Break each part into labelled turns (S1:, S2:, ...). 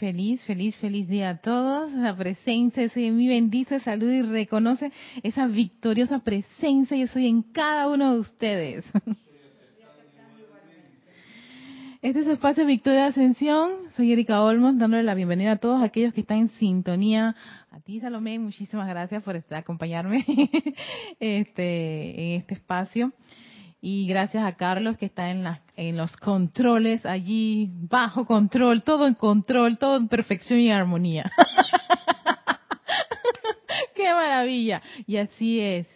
S1: feliz, feliz, feliz día a todos. La presencia, yo soy en bendice, saluda y reconoce esa victoriosa presencia. Yo soy en cada uno de ustedes. Este es el espacio Victoria de Ascensión. Soy Erika Olmos, dándole la bienvenida a todos aquellos que están en sintonía. A ti, Salomé, muchísimas gracias por acompañarme este, en este espacio. Y gracias a Carlos que está en, en los controles allí, bajo control, todo en control, todo en perfección y armonía. ¡Qué maravilla! Y así es.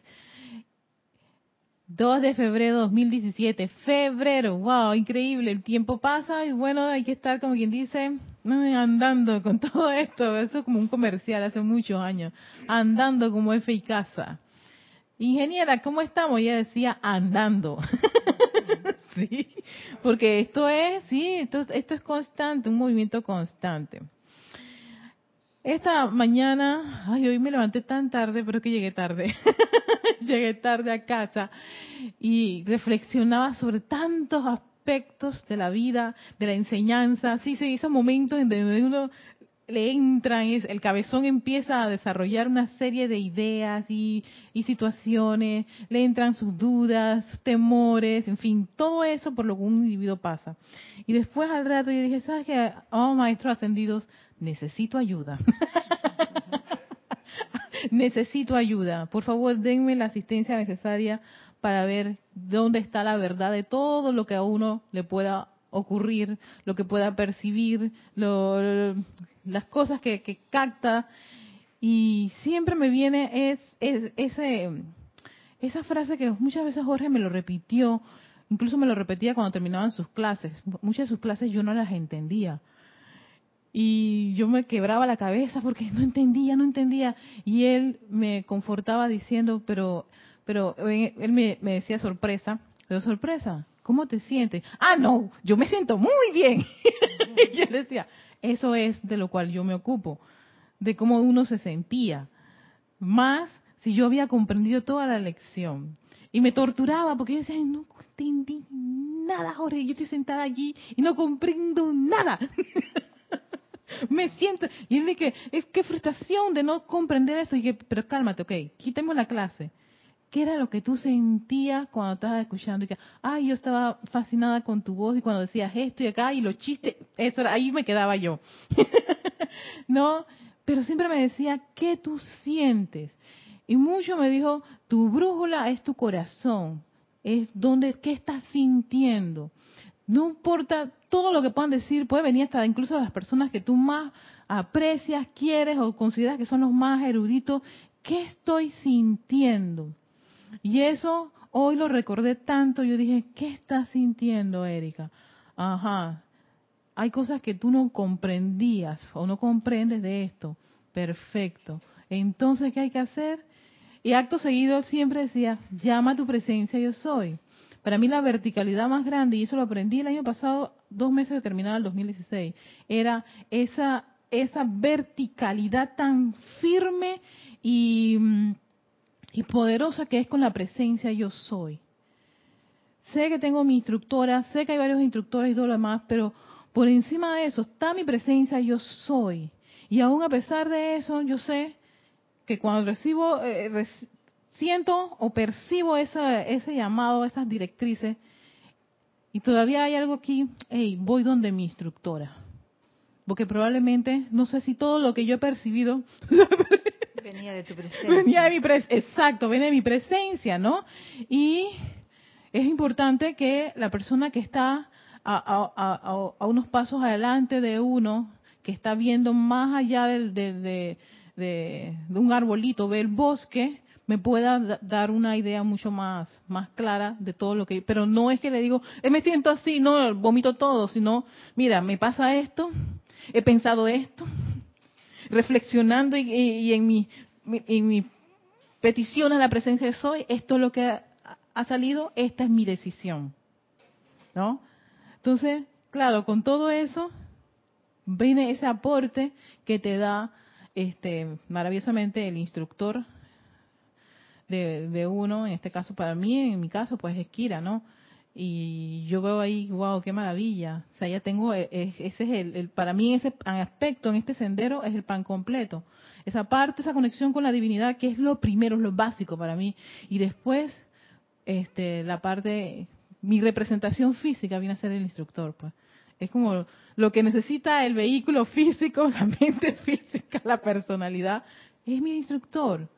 S1: 2 de febrero 2017, febrero, wow, increíble, el tiempo pasa y bueno, hay que estar como quien dice, andando con todo esto, eso es como un comercial hace muchos años, andando como F y casa. Ingeniera, ¿cómo estamos? Ella decía andando. sí, porque esto es, sí, esto, esto es constante, un movimiento constante. Esta mañana, ay, hoy me levanté tan tarde, pero que llegué tarde. llegué tarde a casa y reflexionaba sobre tantos aspectos de la vida, de la enseñanza. Sí, se hizo momentos en donde uno le entran, el cabezón empieza a desarrollar una serie de ideas y, situaciones, le entran sus dudas, sus temores, en fin, todo eso por lo que un individuo pasa. Y después al rato yo dije, ¿sabes qué? Oh, maestros ascendidos, necesito ayuda. necesito ayuda. Por favor, denme la asistencia necesaria para ver dónde está la verdad de todo lo que a uno le pueda ocurrir, lo que pueda percibir, las cosas que, capta. Y siempre me viene es, ese, esa frase que muchas veces Jorge me lo repitió, incluso me lo repetía cuando terminaban sus clases. Muchas de sus clases yo no las entendía. Y yo me quebraba la cabeza porque no entendía, no entendía. Y él me confortaba diciendo, pero, pero él me, me decía sorpresa, pero sorpresa, ¿Cómo te sientes? Ah, no, yo me siento muy bien. y yo decía, eso es de lo cual yo me ocupo, de cómo uno se sentía. Más si yo había comprendido toda la lección. Y me torturaba porque yo decía, no entendí nada, Jorge, yo estoy sentada allí y no comprendo nada. me siento, y él dije, es que frustración de no comprender eso. Y dije, pero cálmate, ok, quitemos la clase ¿Qué era lo que tú sentías cuando estabas escuchando? Y que, ay, yo estaba fascinada con tu voz y cuando decías esto y acá y los chistes, eso era, ahí me quedaba yo. no, pero siempre me decía, ¿qué tú sientes? Y mucho me dijo, tu brújula es tu corazón, es donde, ¿qué estás sintiendo? No importa todo lo que puedan decir, puede venir hasta incluso las personas que tú más aprecias, quieres o consideras que son los más eruditos, ¿qué estoy sintiendo? Y eso hoy lo recordé tanto, yo dije, ¿qué estás sintiendo, Erika? Ajá, hay cosas que tú no comprendías o no comprendes de esto. Perfecto. Entonces, ¿qué hay que hacer? Y acto seguido siempre decía, llama a tu presencia, yo soy. Para mí la verticalidad más grande, y eso lo aprendí el año pasado, dos meses de terminar el 2016, era esa, esa verticalidad tan firme y mm, y poderosa que es con la presencia yo soy. Sé que tengo mi instructora, sé que hay varios instructores y todo lo demás, pero por encima de eso está mi presencia yo soy. Y aún a pesar de eso, yo sé que cuando recibo, eh, siento o percibo ese llamado, esas directrices, y todavía hay algo aquí, hey, voy donde mi instructora. Porque probablemente, no sé si todo lo que yo he percibido
S2: Venía de tu presencia. Venía
S1: de mi exacto, viene de mi presencia, ¿no? Y es importante que la persona que está a, unos pasos adelante de uno, que está viendo más allá de, un arbolito, ve el bosque, me pueda dar una idea mucho más, más clara de todo lo que... Pero no es que le digo, eh, me siento así, no, vomito todo, sino, mira, me pasa esto, he pensado esto, reflexionando y, en, mi, en mi petición a la presencia de Soy, esto es lo que ha, salido, esta es mi decisión. ¿No? Entonces, claro, con todo eso viene ese aporte que te da este maravillosamente el instructor de, de, uno, en este caso para mí, en mi caso, pues es Kira, ¿no? Y yo veo ahí, wow, qué maravilla. O sea, ya tengo, e, e, ese es el, para mí ese aspecto en este sendero es el pan completo. Esa parte, esa conexión con la divinidad, que es lo primero, es lo básico para mí. Y después, este, la parte, mi representación física viene a ser el instructor, pues. Es como lo que necesita el vehículo físico, la mente física, la personalidad, es mi instructor.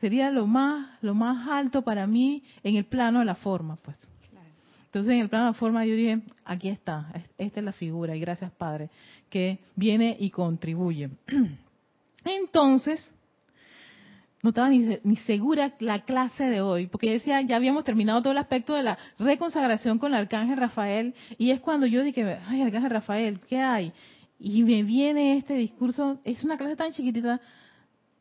S1: Sería lo más, lo más alto para mí en el plano de la forma, pues. Entonces, en el plano de forma, yo dije, aquí está, esta es la figura, y gracias, Padre, que viene y contribuye. Entonces, no estaba ni, ni, segura la clase de hoy, porque decía, ya habíamos terminado todo el aspecto de la reconsagración con el arcángel Rafael, y es cuando yo dije, ay, arcángel Rafael, ¿qué hay? Y me viene este discurso, es una clase tan chiquitita,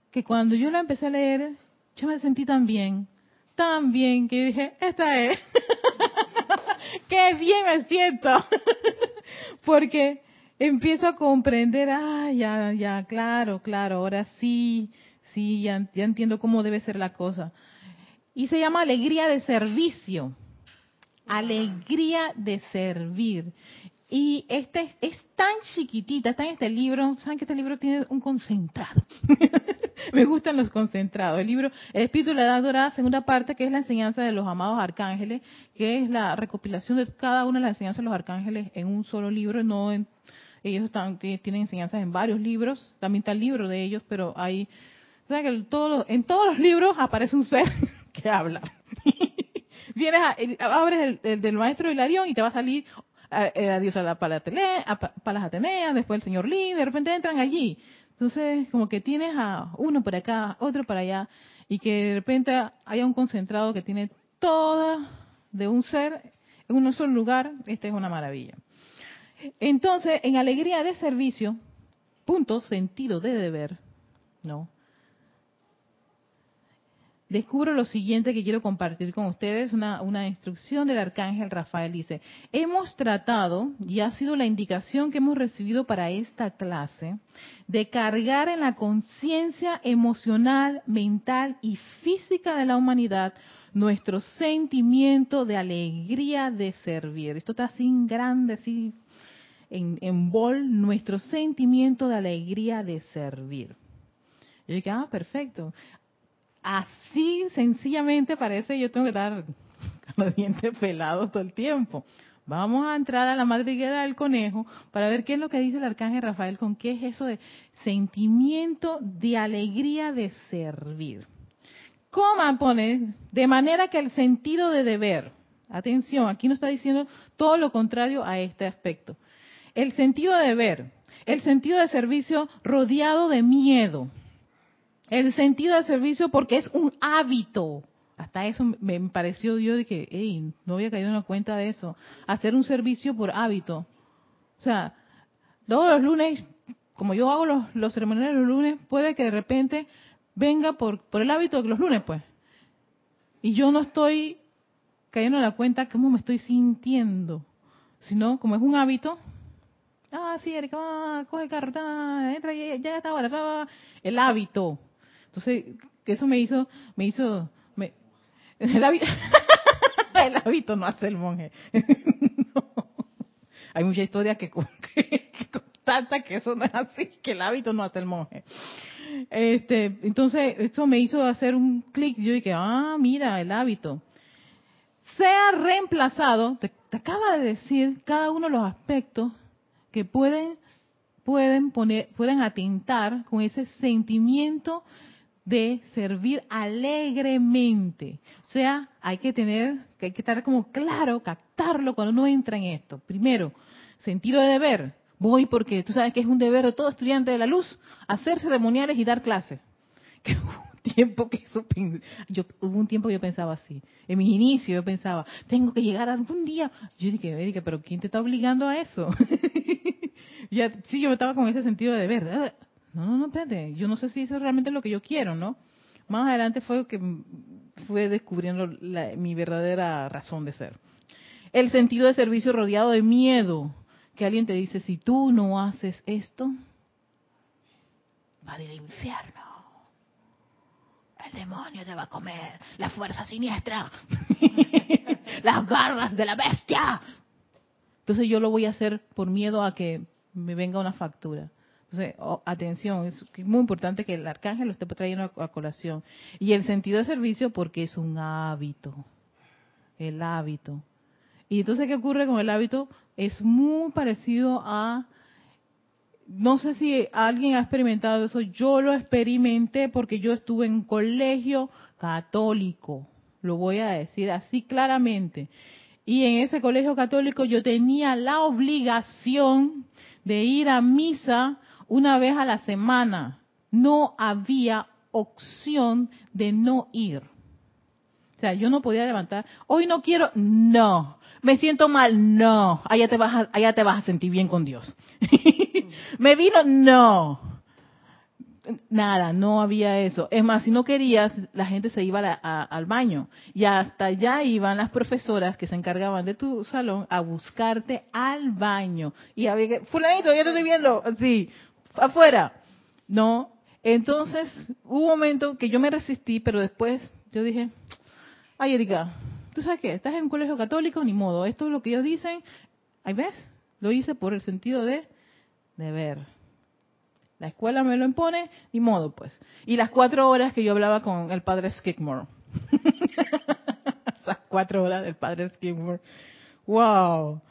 S1: que cuando yo la empecé a leer, yo me sentí tan bien, tan bien, que dije, esta es. qué bien me siento. Porque empiezo a comprender, ah, ya, ya, claro, claro, ahora sí, sí, ya, ya entiendo cómo debe ser la cosa. Y se llama alegría de servicio. Alegría de servir. Y este es tan chiquitita, está en este libro. ¿Saben que este libro tiene un concentrado? Me gustan los concentrados. El libro El Espíritu de la Edad Dorada, segunda parte, que es la enseñanza de los amados arcángeles, que es la recopilación de cada una de las enseñanzas de los arcángeles en un solo libro. No ellos están, tienen enseñanzas en varios libros. También está el libro de ellos, pero hay. O que en todos los libros aparece un ser que habla. Vienes a, abres el, del maestro Hilarión y te va a salir la diosa Palas Atenea, después el señor Lee, de repente entran allí. Entonces, como que tienes a uno por acá, otro para allá, y que de repente haya un concentrado que tiene toda de un ser en un solo lugar, esta es una maravilla. Entonces, en alegría de servicio, punto, sentido de deber, ¿no? Descubro lo siguiente que quiero compartir con ustedes, una, instrucción del arcángel Rafael. Dice, hemos tratado, y ha sido la indicación que hemos recibido para esta clase, de cargar en la conciencia emocional, mental y física de la humanidad nuestro sentimiento de alegría de servir. Esto está así en grande, así en, en bol, nuestro sentimiento de alegría de servir. Yo dije, ah, perfecto así sencillamente parece yo tengo que estar con los dientes pelados todo el tiempo. Vamos a entrar a la madriguera del conejo para ver qué es lo que dice el arcángel Rafael con qué es eso de sentimiento de alegría de servir. ¿Cómo pone? De manera que el sentido de deber, atención, aquí no está diciendo todo lo contrario a este aspecto. El sentido de deber, el sentido de servicio rodeado de miedo el sentido de servicio porque es un hábito. Hasta eso me pareció yo de que, hey, no había caído en la cuenta de eso. Hacer un servicio por hábito. O sea, todos los lunes, como yo hago los, los ceremoniales los lunes, puede que de repente venga por, por el hábito de los lunes, pues. Y yo no estoy cayendo en la cuenta cómo me estoy sintiendo, sino como es un hábito. Ah, sí, Erika, coge el carro, entra, ya, ya está ahora, el hábito. Entonces, eso me hizo, me hizo, me, el, hábito, no hace el monje. Hay muchas historias que, que, que eso no es así, que el hábito no hace el monje. Este, entonces, esto me hizo hacer un clic. Yo dije, ah, mira, el hábito. Sea reemplazado, te, te acaba de decir cada uno de los aspectos que pueden pueden poner, pueden atentar con ese sentimiento de servir alegremente. O sea, hay que tener, que hay que estar como claro, captarlo cuando uno entra en esto. Primero, sentido de deber. Voy porque tú sabes que es un deber de todo estudiante de la luz hacer ceremoniales y dar clases. Que hubo un tiempo que eso, yo, hubo un tiempo que yo pensaba así. En mis inicios yo pensaba, tengo que llegar algún día. Yo dije, Erika, pero ¿quién te está obligando a eso? ya, sí, yo estaba con ese sentido de deber. No, no, no, espérate, yo no sé si eso es realmente lo que yo quiero, ¿no? Más adelante fue que fue descubriendo mi verdadera razón de ser. El sentido de servicio rodeado de miedo, que alguien te dice, si tú no haces esto, va al infierno. el demonio te va a comer, la fuerza siniestra, las garras de la bestia. Entonces yo lo voy a hacer por miedo a que me venga una factura. Entonces, atención, es muy importante que el arcángel lo esté trayendo a, colación. Y el sentido de servicio porque es un hábito, el hábito. Y entonces, ¿qué ocurre con el hábito? Es muy parecido a, no sé si alguien ha experimentado eso, yo lo experimenté porque yo estuve en colegio católico, lo voy a decir así claramente. Y en ese colegio católico yo tenía la obligación de ir a misa una vez a la semana. No había opción de no ir. O sea, yo no podía levantar, hoy no quiero, no. Me siento mal, no. Allá te vas a, allá te vas a sentir bien con Dios. Me vino, no nada, no había eso. Es más, si no querías, la gente se iba al baño. Y hasta allá iban las profesoras que se encargaban de tu salón a buscarte al baño. Y había que, fulanito, ya te estoy viendo, sí, afuera. No. Entonces, hubo un momento que yo me resistí, pero después yo dije, ay Erika, ¿tú sabes qué? Estás en un colegio católico, ni modo. Esto es lo que ellos dicen. Ahí ves, lo hice por el sentido de deber la escuela me lo impone, ni modo pues. Y las cuatro horas que yo hablaba con el padre Skidmore. Esas cuatro horas del padre Skidmore. ¡Wow!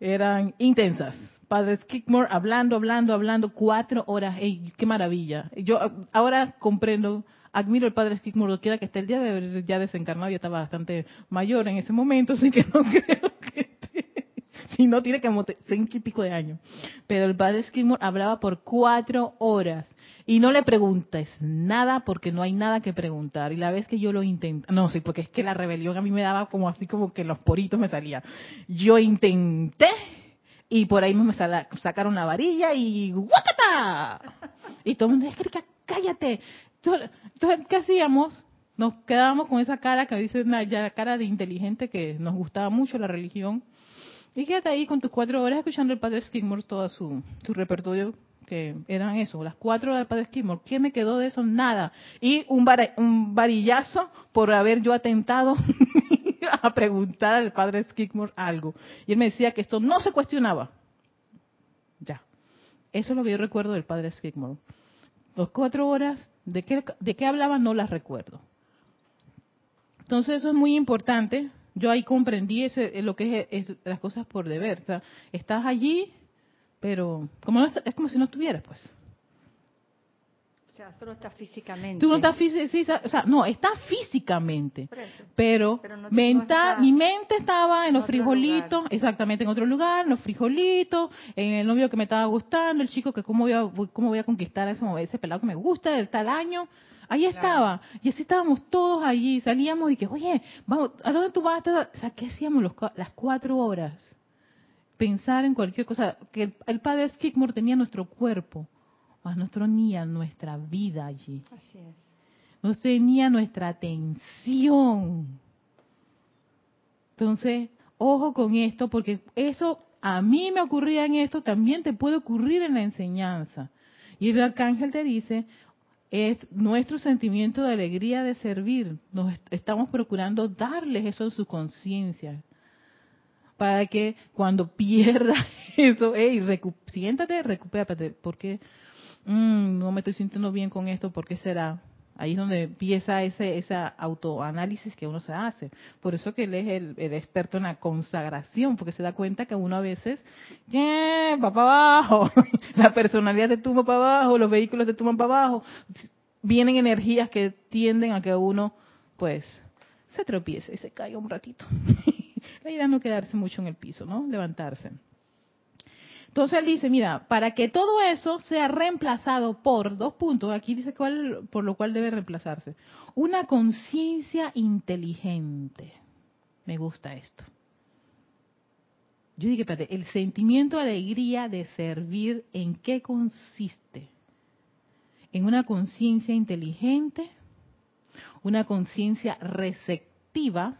S1: Eran intensas. Padre Skidmore hablando, hablando, hablando, cuatro horas. ¡Ey, qué maravilla! Yo ahora comprendo, admiro al padre Skidmore, quiera que esté el día de haber ya desencarnado, yo estaba bastante mayor en ese momento, así que no creo que si no tiene como cinco y pico de años. Pero el padre Skidmore hablaba por cuatro horas. Y no le preguntes nada porque no hay nada que preguntar. Y la vez que yo lo intenté, no sé, porque es que la rebelión a mí me daba como así como que los poritos me salían. Yo intenté y por ahí me sacaron la varilla y ¡guacata! Y todo el mundo, cállate. Entonces, ¿qué hacíamos? Nos quedábamos con esa cara que dice, ya cara de inteligente que nos gustaba mucho la religión y quédate ahí con tus cuatro horas escuchando el padre Skidmore, todo su, su repertorio, que eran eso, las cuatro horas del padre Skidmore. ¿Qué me quedó de eso? Nada. Y un, un varillazo por haber yo atentado a preguntar al padre Skidmore algo. Y él me decía que esto no se cuestionaba. Ya. Eso es lo que yo recuerdo del padre Skidmore. Las cuatro horas, ¿de qué, de qué hablaba? No las recuerdo. Entonces eso es muy importante yo ahí comprendí ese, lo que es, las cosas por deber. O sea, estás allí, pero como es como si no estuvieras, pues.
S2: Sea, tú no estás físicamente.
S1: Tú no estás físicamente, o sea, no, estás físicamente, pero, mental, mi mente estaba en los frijolitos, exactamente, en otro lugar, en los frijolitos, en el novio que me estaba gustando, el chico que cómo voy a, cómo voy a conquistar ese, ese pelado que me gusta, del tal año, Ahí estaba. Y así estábamos todos allí. Salíamos y que, oye, vamos, ¿a dónde tú vas? O sea, ¿qué hacíamos las cuatro horas? Pensar en cualquier cosa. Que el, padre Skidmore tenía nuestro cuerpo, más nosotros tenía nuestra vida allí.
S2: Así es.
S1: No tenía nuestra atención. Entonces, ojo con esto, porque eso a mí me ocurría en esto, también te puede ocurrir en la enseñanza. Y el arcángel te dice, es nuestro sentimiento de alegría de servir. Nos estamos procurando darles eso en su conciencia. Para que cuando pierda eso, hey, siéntate, recupérate, porque mm, no me estoy sintiendo bien con esto, ¿por qué será? Ahí es donde empieza ese, autoanálisis que uno se hace. Por eso que él es el, experto en la consagración, porque se da cuenta que uno a veces va para abajo, la personalidad te tumba para abajo, los vehículos te tumban para abajo. Vienen energías que tienden a que uno, pues, se tropiece y se caiga un ratito. la idea es no quedarse mucho en el piso, ¿no? Levantarse. Entonces él dice, mira, para que todo eso sea reemplazado por dos puntos, aquí dice cuál, por lo cual debe reemplazarse, una conciencia inteligente. Me gusta esto. Yo dije, espérate, el sentimiento de alegría de servir, ¿en qué consiste? En una conciencia inteligente, una conciencia receptiva,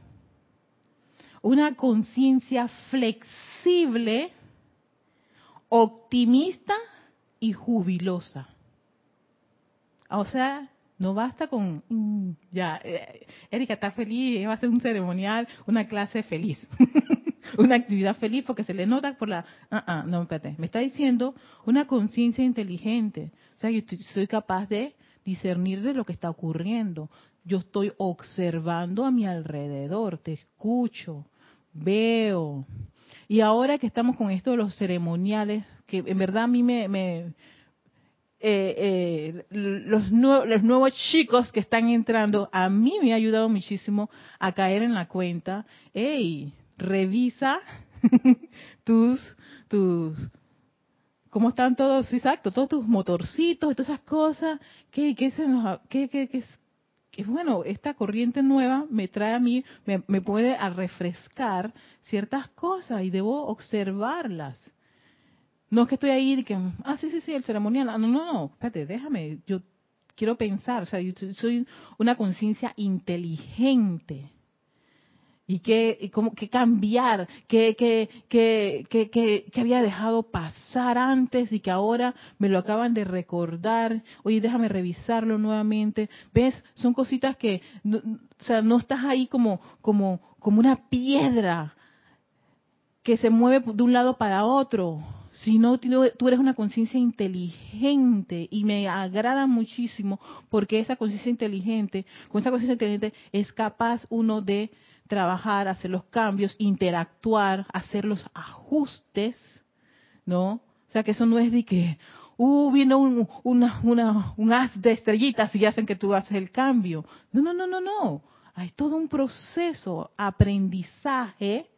S1: una conciencia flexible, optimista y jubilosa. O sea, No basta con, mm, ya, eh, Erika está feliz, va a hacer un ceremonial, una clase feliz, una actividad feliz porque se le nota por la, ah, ah, no, espérate, me está diciendo una conciencia inteligente. O sea, yo soy capaz de discernir de lo que está ocurriendo. Yo estoy observando a mi alrededor, te escucho, veo. Y ahora que estamos con esto de los ceremoniales, que en verdad a mí me, me eh, eh, los, los nuevos chicos que están entrando, a mí me ha ayudado muchísimo a caer en la cuenta, hey, revisa tus, tus, cómo están todos, exacto, todos tus motorcitos todas esas cosas, que, se nos, que, que, que, bueno, esta corriente nueva me trae a mí, me, me puede a refrescar ciertas cosas y debo observarlas. No es que estoy ahí y que, ah, sí, sí, sí, el ceremonial. Ah, no, no, no, espérate, déjame. Yo quiero pensar, o sea, yo soy una conciencia inteligente. Y qué, cómo, qué cambiar, qué, qué, qué, había dejado pasar antes y que ahora me lo acaban de recordar. Oye, déjame revisarlo nuevamente. ¿Ves? Son cositas que, o sea, no estás ahí como, como, como una piedra que se mueve de un lado para otro sino tú eres una conciencia inteligente y me agrada muchísimo porque esa conciencia inteligente, con esa conciencia inteligente es capaz uno de trabajar, hacer los cambios, interactuar, hacer los ajustes, ¿no? O sea que eso no es de que, uh, viene un, una, una, un haz de estrellitas y hacen que tú haces el cambio. No, no, no, no, no. Hay todo un proceso, aprendizaje,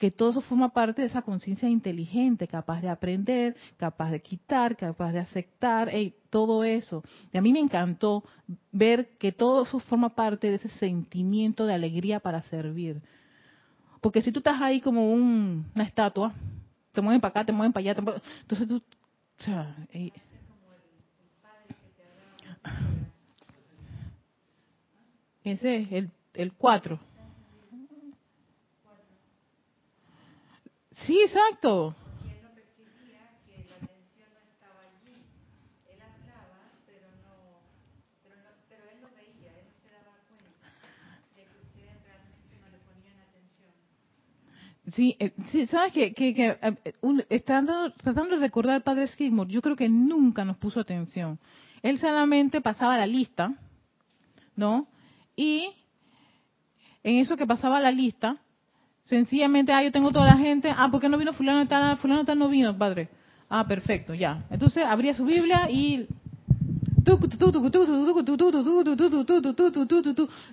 S1: que todo eso forma parte de esa conciencia inteligente, capaz de aprender, capaz de quitar, capaz de aceptar, todo eso. Y a mí me encantó ver que todo eso forma parte de ese sentimiento de alegría para servir. Porque si tú estás ahí como una estatua, te mueven para acá, te mueven para allá, entonces tú, o sea, ese es el, el cuatro. Sí, exacto. Sí, eh, sí sabes que, que, que eh, un, estando, tratando de recordar al padre Skidmore, yo creo que nunca nos puso atención. Él solamente pasaba la lista, ¿no? Y en eso que pasaba la lista, Sencillamente, ah, yo tengo toda la gente. Ah, ¿por qué no vino fulano tal? Fulano tal no vino, padre. Ah, perfecto, ya. Entonces abría su Biblia y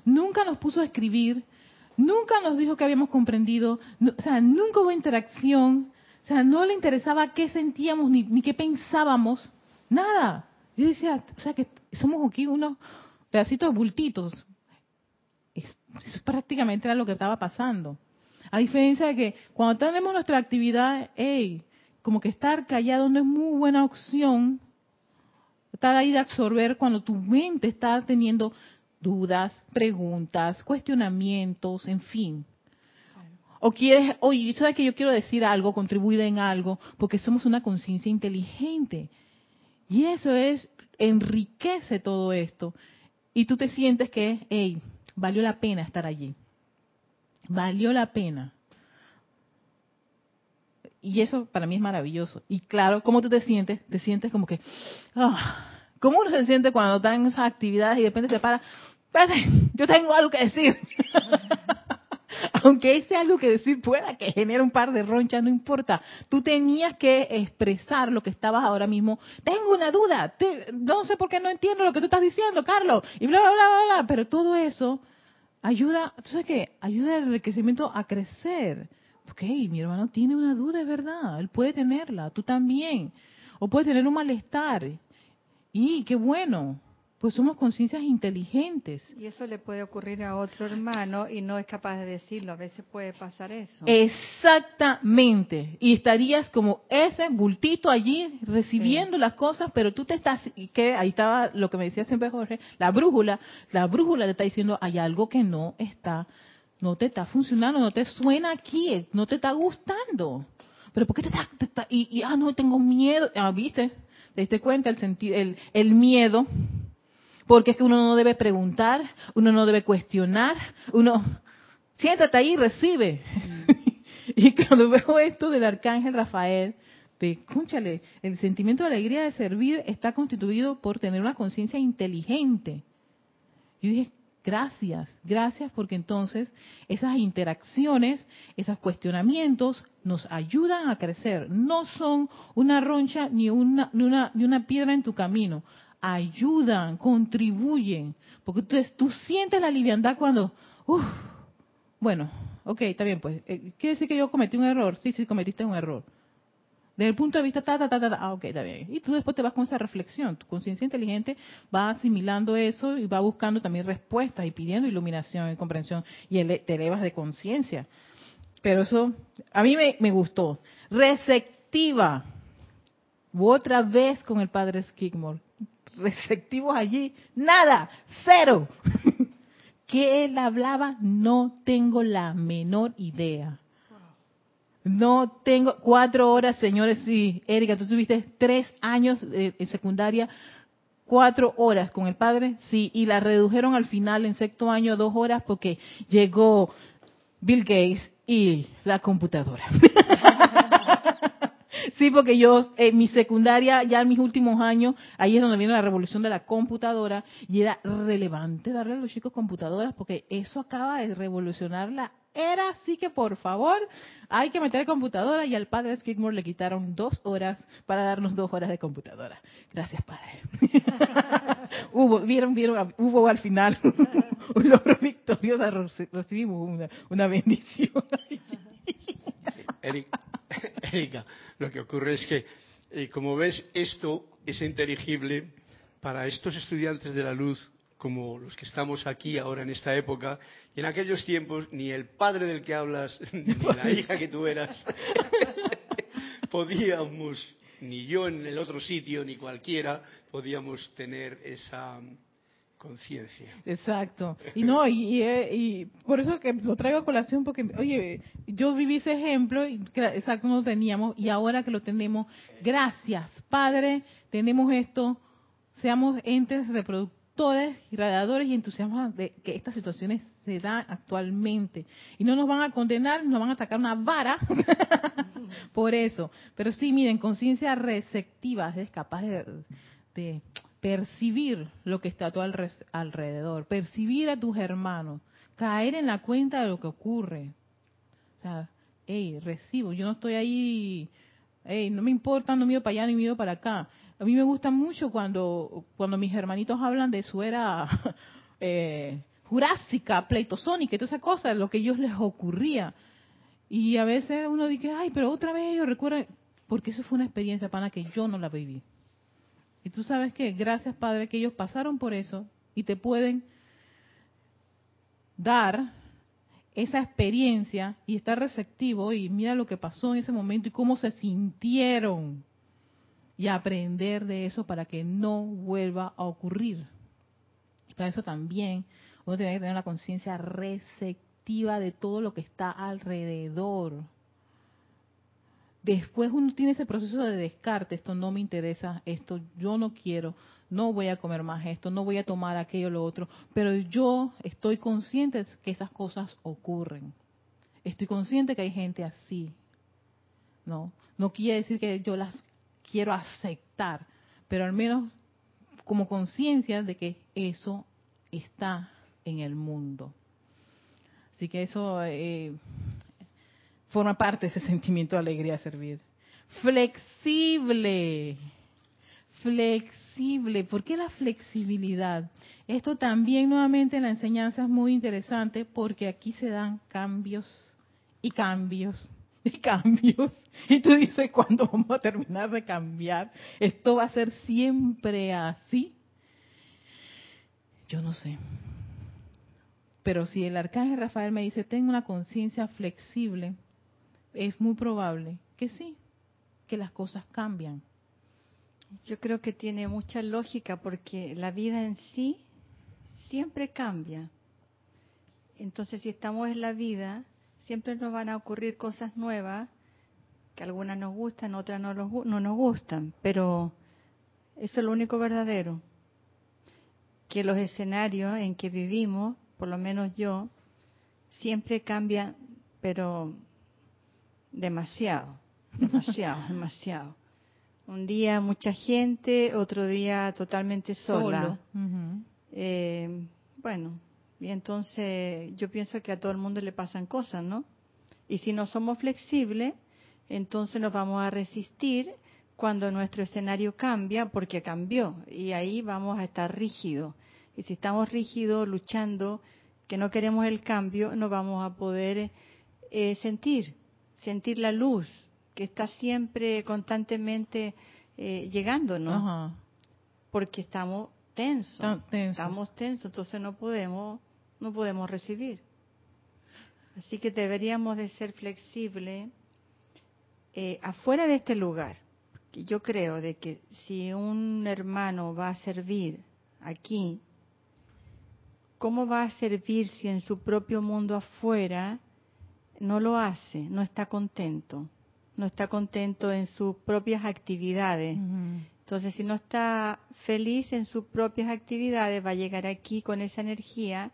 S1: nunca nos puso a escribir, nunca nos dijo que habíamos comprendido, o sea, nunca hubo interacción, o sea, no le interesaba qué sentíamos ni, ni qué pensábamos, nada. Yo decía, o sea, que somos aquí unos pedacitos bultitos. eso prácticamente era lo que estaba pasando. A diferencia de que cuando tenemos nuestra actividad, hey, como que estar callado no es muy buena opción. Estar ahí de absorber cuando tu mente está teniendo dudas, preguntas, cuestionamientos, en fin. O quieres, oye, ¿sabes que yo quiero decir algo, contribuir en algo? Porque somos una conciencia inteligente. Y eso es, enriquece todo esto. Y tú te sientes que, hey, valió la pena estar allí valió la pena. Y eso para mí es maravilloso. Y claro, ¿cómo tú te sientes? Te sientes como que, ah, ¿cómo uno se siente cuando está en esas actividades y de repente se para? Yo tengo algo que decir. Aunque ese algo que decir pueda que genere un par de ronchas, no importa. Tú tenías que expresar lo que estabas ahora mismo. Tengo una duda. no sé por qué no entiendo lo que tú estás diciendo, Carlos. Y bla, bla, bla, bla. Pero todo eso ayuda, ¿tú sabes qué? Ayuda el enriquecimiento a crecer. Ok, mi hermano tiene una duda, es verdad, él puede tenerla, tú también. O puede tener un malestar. Y qué bueno, pues somos conciencias inteligentes.
S2: Y eso le puede ocurrir a otro hermano y no es capaz de decirlo. A veces puede pasar eso.
S1: Exactamente. Y estarías como ese bultito allí recibiendo las cosas, pero tú te estás, y que ahí estaba lo que me decía siempre Jorge, la brújula. La brújula te está diciendo, hay algo que no está, no te está funcionando, no te suena aquí, no te está gustando. Pero ¿por qué te está, y, ah, no, tengo miedo. Ah, ¿viste? ¿Te diste cuenta el, el, el miedo? Porque es que uno no debe preguntar, uno no debe cuestionar, uno siéntate ahí y recibe. y cuando veo esto del arcángel Rafael, de, escúchale, el sentimiento de alegría de servir está constituido por tener una conciencia inteligente. Yo dije, gracias, gracias porque entonces esas interacciones, esos cuestionamientos nos ayudan a crecer. No son una roncha ni una, ni una, ni una piedra en tu camino. Ayudan, contribuyen. Porque tú, tú sientes la liviandad cuando, uff, bueno, ok, está bien, pues. Eh, ¿Quiere decir que yo cometí un error? Sí, sí, cometiste un error. Desde el punto de vista, ta, ta, ta, ta, ah, ok, está bien. Y tú después te vas con esa reflexión. Tu conciencia inteligente va asimilando eso y va buscando también respuestas y pidiendo iluminación y comprensión. Y te elevas de conciencia. Pero eso, a mí me, me gustó. Receptiva. Otra vez con el padre Skigmore. Receptivos allí. Nada. Cero. ¿Qué él hablaba? No tengo la menor idea. No tengo cuatro horas, señores. Sí, Erika, tú tuviste tres años en secundaria, cuatro horas con el padre, sí, y la redujeron al final en sexto año dos horas porque llegó Bill Gates y la computadora. sí, porque yo en mi secundaria, ya en mis últimos años, ahí es donde viene la revolución de la computadora y era relevante darle a los chicos computadoras porque eso acaba de revolucionar la era así que por favor hay que meter computadora y al padre Skidmore le quitaron dos horas para darnos dos horas de computadora. Gracias padre. hubo, vieron, vieron, hubo al final un logro victorioso, recibimos una, bendición.
S3: Erika, lo que ocurre es que, eh, como ves, esto es inteligible para estos estudiantes de la luz como los que estamos aquí ahora en esta época, y en aquellos tiempos ni el padre del que hablas, ni la hija que tú eras, podíamos, ni yo en el otro sitio, ni cualquiera, podíamos tener esa conciencia.
S1: Exacto. Y no, y, y, por eso que lo traigo a colación, porque, oye, yo viví ese ejemplo, y, exacto, no lo teníamos, y ahora que lo tenemos, gracias, Padre, tenemos esto, seamos entes reproductores y radiadores y entusiasmados de que estas situaciones se dan actualmente. Y no nos van a condenar, nos van a atacar una vara por eso. Pero sí, miren, conciencia receptiva, es capaz de, percibir lo que está a tu alrededor, percibir a tus hermanos, caer en la cuenta de lo que ocurre. O sea, hey, recibo, yo no estoy ahí, hey, no me importa, no miro para allá ni miro para acá a mí me gusta mucho cuando, cuando mis hermanitos hablan de su era eh, jurásica, pleitosónica y toda esa cosa, lo que a ellos les ocurría. Y a veces uno dice, ay, pero otra vez ellos recuerdan, porque eso fue una experiencia, pana, que yo no la viví. Y tú sabes que, gracias Padre, que ellos pasaron por eso y te pueden dar esa experiencia y estar receptivo y mira lo que pasó en ese momento y cómo se sintieron y aprender de eso para que no vuelva a ocurrir. Para eso también uno tiene que tener una conciencia receptiva de todo lo que está alrededor. Después uno tiene ese proceso de descarte, esto no me interesa, esto yo no quiero, no voy a comer más esto, no voy a tomar aquello, lo otro, pero yo estoy consciente que esas cosas ocurren. Estoy consciente que hay gente así. No, no quiere decir que yo las quiero aceptar, pero al menos como conciencia de que eso está en el mundo. Así que eso eh, forma parte de ese sentimiento de alegría de servir. Flexible, flexible. ¿Por qué la flexibilidad? Esto también nuevamente en la enseñanza es muy interesante porque aquí se dan cambios y cambios cambios. Y tú dices, ¿cuándo vamos a terminar de cambiar? ¿Esto va a ser siempre así? Yo no sé. Pero si el arcángel Rafael me dice, tengo una conciencia flexible, es muy probable que sí, que las cosas cambian.
S2: Yo creo que tiene mucha lógica porque la vida en sí siempre cambia. Entonces, si estamos en la vida, siempre nos van a ocurrir cosas nuevas, que algunas nos gustan, otras no, no nos gustan, pero eso es lo único verdadero. que los escenarios en que vivimos, por lo menos yo, siempre cambian, pero demasiado, demasiado, demasiado. Un día mucha gente, otro día totalmente sola. eh, bueno, y entonces yo pienso que a todo el mundo le pasan cosas, ¿no? Y si no somos flexibles, entonces nos vamos a resistir cuando nuestro escenario cambia, porque cambió, y ahí vamos a estar rígidos. Y si estamos rígidos, luchando, que no queremos el cambio, no vamos a poder eh, sentir, sentir la luz que está siempre, constantemente eh, llegando, ¿no? Porque estamos tensos, estamos tensos, entonces no podemos, no podemos recibir. Así que deberíamos de ser flexibles eh, afuera de este lugar. Yo creo de que si un hermano va a servir aquí, ¿cómo va a servir si en su propio mundo afuera no lo hace, no está contento? No está contento en sus propias actividades. Entonces, si no está feliz en sus propias actividades, va a llegar aquí con esa energía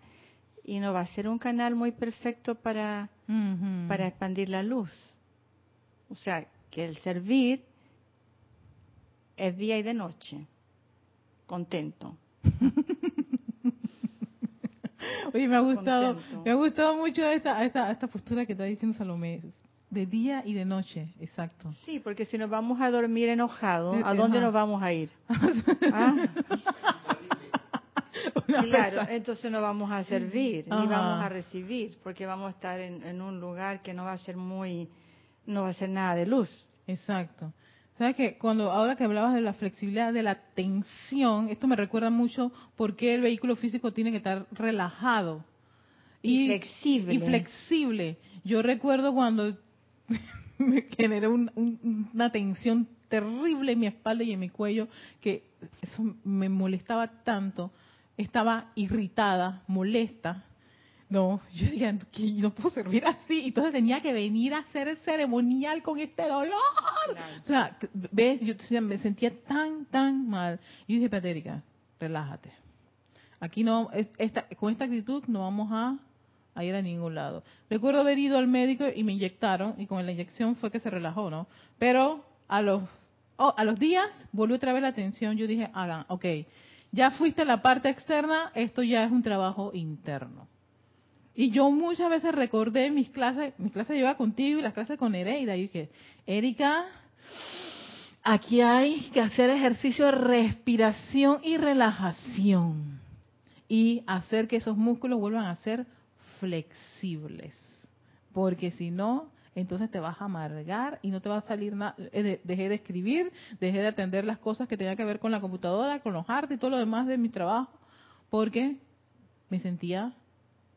S2: y no va a ser un canal muy perfecto para, para expandir la luz. O sea, que el servir es día y de noche, contento.
S1: Oye, me ha gustado, me ha gustado mucho esta, esta, esta postura que está diciendo Salomé, de día y de noche, exacto.
S2: Sí, porque si nos vamos a dormir enojados, ¿a dónde nos vamos a ir? ¿Ah? claro, entonces no vamos a servir, ni vamos a recibir, porque vamos a estar en, un lugar que no va a ser muy, no va a ser nada de luz.
S1: Exacto. ¿Sabes que Cuando ahora que hablabas de la flexibilidad de la tensión, esto me recuerda mucho por qué el vehículo físico tiene que estar relajado
S2: y, flexible.
S1: Y flexible. Yo recuerdo cuando me generé una tensión terrible en mi espalda y en mi cuello que eso me molestaba tanto estaba irritada, molesta. No, yo decía que no puedo servir así. Entonces tenía que venir a hacer el ceremonial con este dolor. O sea, ves, yo me sentía tan, tan mal. Y yo dije, Patérica, relájate. Aquí no, esta, con esta actitud no vamos a, a, ir a ningún lado. Recuerdo haber ido al médico y me inyectaron, y con la inyección fue que se relajó, ¿no? Pero a los, oh, a los días volvió otra vez la tensión. Yo dije, hagan, ok ya fuiste a la parte externa, esto ya es un trabajo interno. Y yo muchas veces recordé mis clases, mis clases llevaba contigo y las clases con Ereida, y dije, Erika, aquí hay que hacer ejercicio de respiración y relajación. Y hacer que esos músculos vuelvan a ser flexibles, porque si no, entonces te vas a amargar y no te va a salir nada. Eh, dejé de escribir, dejé de atender las cosas que tenían que ver con la computadora, con los artes y todo lo demás de mi trabajo, porque me sentía,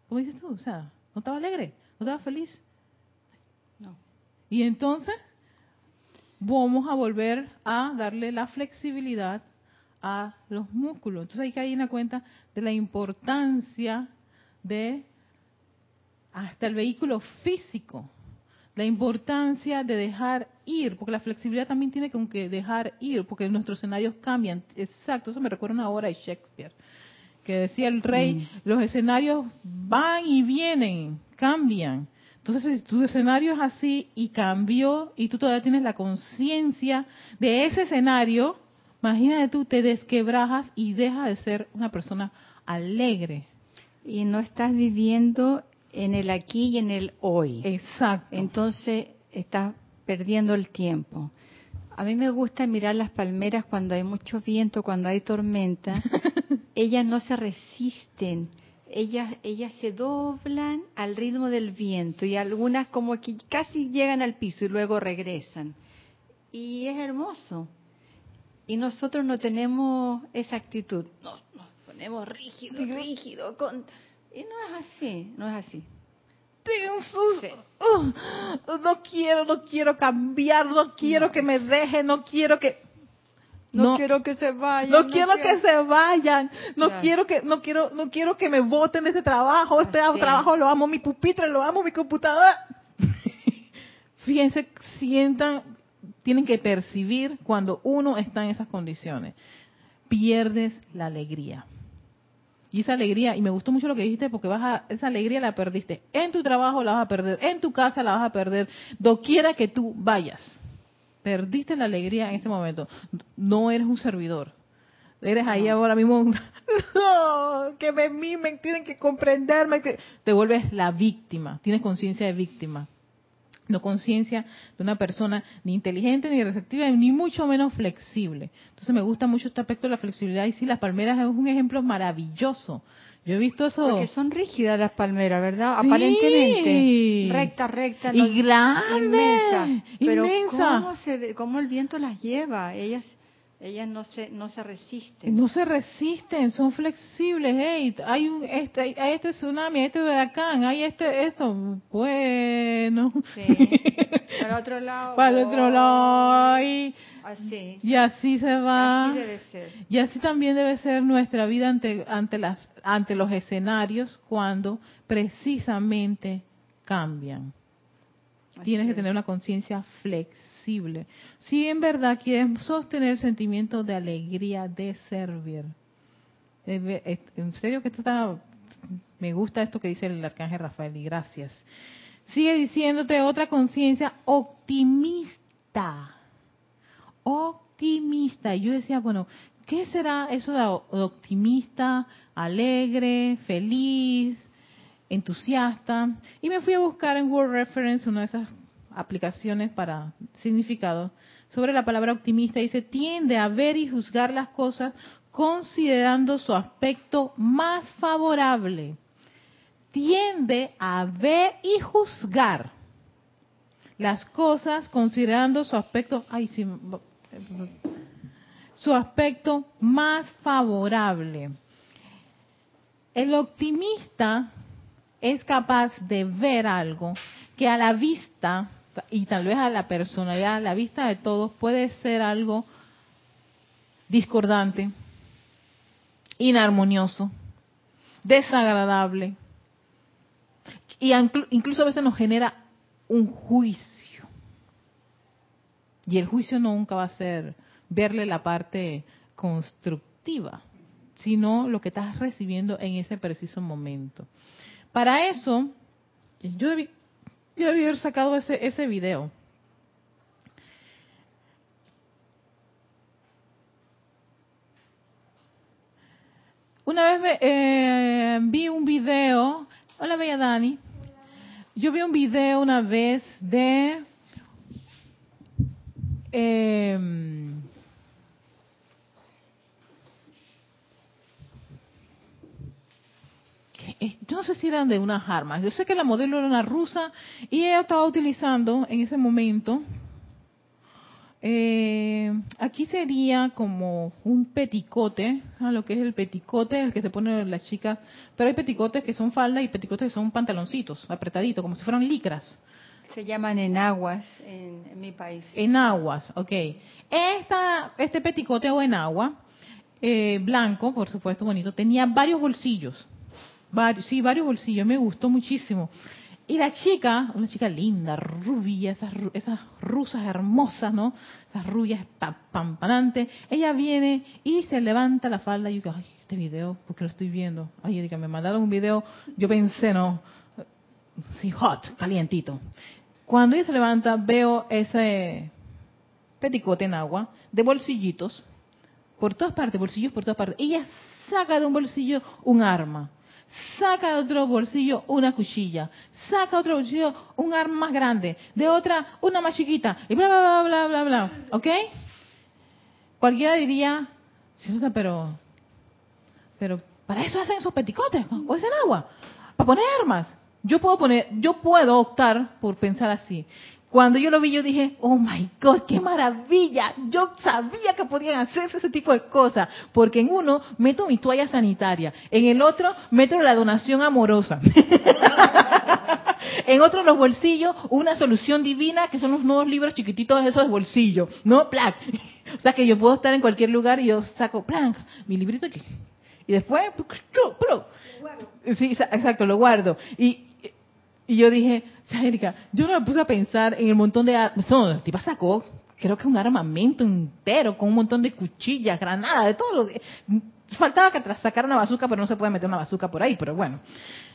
S1: ¿cómo dices tú? O sea, no estaba alegre, no estaba feliz.
S2: No.
S1: Y entonces vamos a volver a darle la flexibilidad a los músculos. Entonces hay que ir en cuenta de la importancia de hasta el vehículo físico la importancia de dejar ir, porque la flexibilidad también tiene que dejar ir, porque nuestros escenarios cambian. Exacto, eso me recuerda una obra de Shakespeare, que decía el rey, mm. los escenarios van y vienen, cambian. Entonces, si tu escenario es así y cambió y tú todavía tienes la conciencia de ese escenario, imagínate tú, te desquebrajas y dejas de ser una persona alegre.
S2: Y no estás viviendo en el aquí y en el hoy.
S1: Exacto.
S2: Entonces estás perdiendo el tiempo. A mí me gusta mirar las palmeras cuando hay mucho viento, cuando hay tormenta. ellas no se resisten. Ellas, ellas se doblan al ritmo del viento y algunas como que casi llegan al piso y luego regresan. Y es hermoso. Y nosotros no tenemos esa actitud. No, nos ponemos rígido, rígido, con y no es así, no es así.
S1: Uh, no quiero, no quiero cambiar, no quiero que me dejen, no quiero que
S2: no, quiero que se vayan.
S1: No, quiero, que se vayan. No quiero que no quiero no quiero que me voten de ese trabajo. Este trabajo lo amo, mi pupitre lo amo, mi computadora. Fíjense, sientan, tienen que percibir cuando uno está en esas condiciones. Pierdes la alegría Y esa alegría, y me gustó mucho lo que dijiste, porque vas a, esa alegría la perdiste. En tu trabajo la vas a perder, en tu casa la vas a perder, doquiera que tú vayas. Perdiste la alegría en ese momento. No eres un servidor. Eres ahí ahora mismo, no, que me mimen, tienen que comprenderme. Que... Te vuelves la víctima, tienes conciencia de víctima no conciencia de una persona ni inteligente ni receptiva ni mucho menos flexible. Entonces me gusta mucho este aspecto de la flexibilidad y sí, las palmeras es un ejemplo maravilloso. Yo he visto eso.
S2: Porque son rígidas las palmeras, ¿verdad? Aparentemente. Recta, recta.
S1: Y grande.
S2: Pero ¿cómo, se, ¿cómo el viento las lleva? Ellas ellas no se, no se resisten.
S1: No se resisten, son flexibles. Hey, hay un este, hay este tsunami, hay este huracán, hay este esto. Bueno.
S2: Sí. Para el otro lado.
S1: Para el otro lado.
S2: Así.
S1: Y así se va.
S2: Así debe ser.
S1: Y así también debe ser nuestra vida ante ante las ante los escenarios cuando precisamente cambian. Tienes que tener una conciencia flexible. Si en verdad quieres sostener sentimientos de alegría de servir. En serio que esto está, me gusta esto que dice el arcángel Rafael y gracias. Sigue diciéndote otra conciencia optimista. Optimista. Y yo decía, bueno, ¿qué será eso de optimista, alegre, feliz? entusiasta y me fui a buscar en Word Reference una de esas aplicaciones para significado sobre la palabra optimista. Dice, tiende a ver y juzgar las cosas considerando su aspecto más favorable. Tiende a ver y juzgar las cosas considerando su aspecto, ay, sí, su aspecto más favorable. El optimista es capaz de ver algo que a la vista y tal vez a la personalidad, a la vista de todos, puede ser algo discordante, inarmonioso, desagradable, y incluso a veces nos genera un juicio. Y el juicio nunca va a ser verle la parte constructiva, sino lo que estás recibiendo en ese preciso momento. Para eso, yo debí, haber sacado ese, ese video. Una vez eh, vi un video, hola Bella Dani, yo vi un video una vez de Eh, yo no sé si eran de unas armas. Yo sé que la modelo era una rusa y ella estaba utilizando en ese momento, eh, aquí sería como un peticote, a lo que es el peticote, el que se pone las chicas, pero hay peticotes que son falda y peticotes que son pantaloncitos, apretaditos, como si fueran licras.
S2: Se llaman enaguas en, en mi país.
S1: Enaguas, ok. Esta, este peticote o enagua, eh, blanco, por supuesto, bonito, tenía varios bolsillos sí, varios bolsillos, me gustó muchísimo. Y la chica, una chica linda, rubia, esas, esas rusas hermosas, ¿no? Esas rubias pampanantes. Ella viene y se levanta la falda y yo digo, ay, este video, porque lo estoy viendo. Ay, Erika, me mandaron un video, yo pensé, no, sí, hot, calientito. Cuando ella se levanta, veo ese peticote en agua, de bolsillitos, por todas partes, bolsillos por todas partes. Ella saca de un bolsillo un arma saca de otro bolsillo una cuchilla, saca de otro bolsillo un arma más grande, de otra una más chiquita, y bla, bla, bla, bla, bla, ¿Ok? Cualquiera diría, pero, pero, para eso hacen esos peticotes, o es agua, para poner armas. Yo puedo poner, yo puedo optar por pensar así. Cuando yo lo vi, yo dije, oh my God, qué maravilla. Yo sabía que podían hacerse ese tipo de cosas. Porque en uno meto mi toalla sanitaria, en el otro meto la donación amorosa. en otro los bolsillos, una solución divina, que son los nuevos libros chiquititos esos de bolsillo, ¿no? Plac. O sea que yo puedo estar en cualquier lugar y yo saco, plank, mi librito aquí. Y después, sí, exacto, lo guardo. Y y yo dije, Erika, yo no me puse a pensar en el montón de armas. No, la tipa sacó, creo que un armamento entero, con un montón de cuchillas, granadas, de todo lo Faltaba que sacara una bazuca, pero no se puede meter una bazuca por ahí, pero bueno.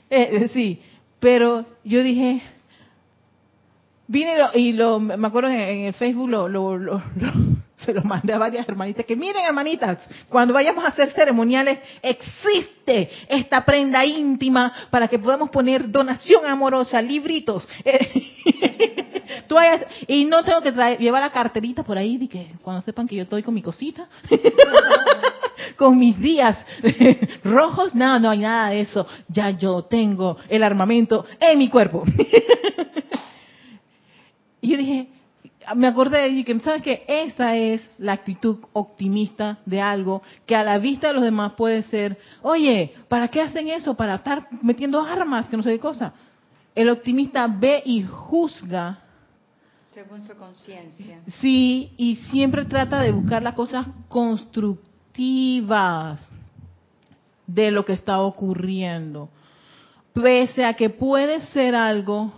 S1: Eh, sí, pero yo dije, vine y lo, me acuerdo en, el Facebook lo, lo, lo, se lo mandé a varias hermanitas que miren hermanitas, cuando vayamos a hacer ceremoniales existe esta prenda íntima para que podamos poner donación amorosa, libritos. y no tengo que traer, llevar la carterita por ahí de que cuando sepan que yo estoy con mi cosita, con mis días rojos, no, no hay nada de eso. Ya yo tengo el armamento en mi cuerpo. y yo dije, me acordé de que, ¿sabes que Esa es la actitud optimista de algo que a la vista de los demás puede ser, oye, ¿para qué hacen eso? Para estar metiendo armas, que no sé qué cosa. El optimista ve y juzga.
S2: Según su conciencia.
S1: Sí, y siempre trata de buscar las cosas constructivas de lo que está ocurriendo. Pese a que puede ser algo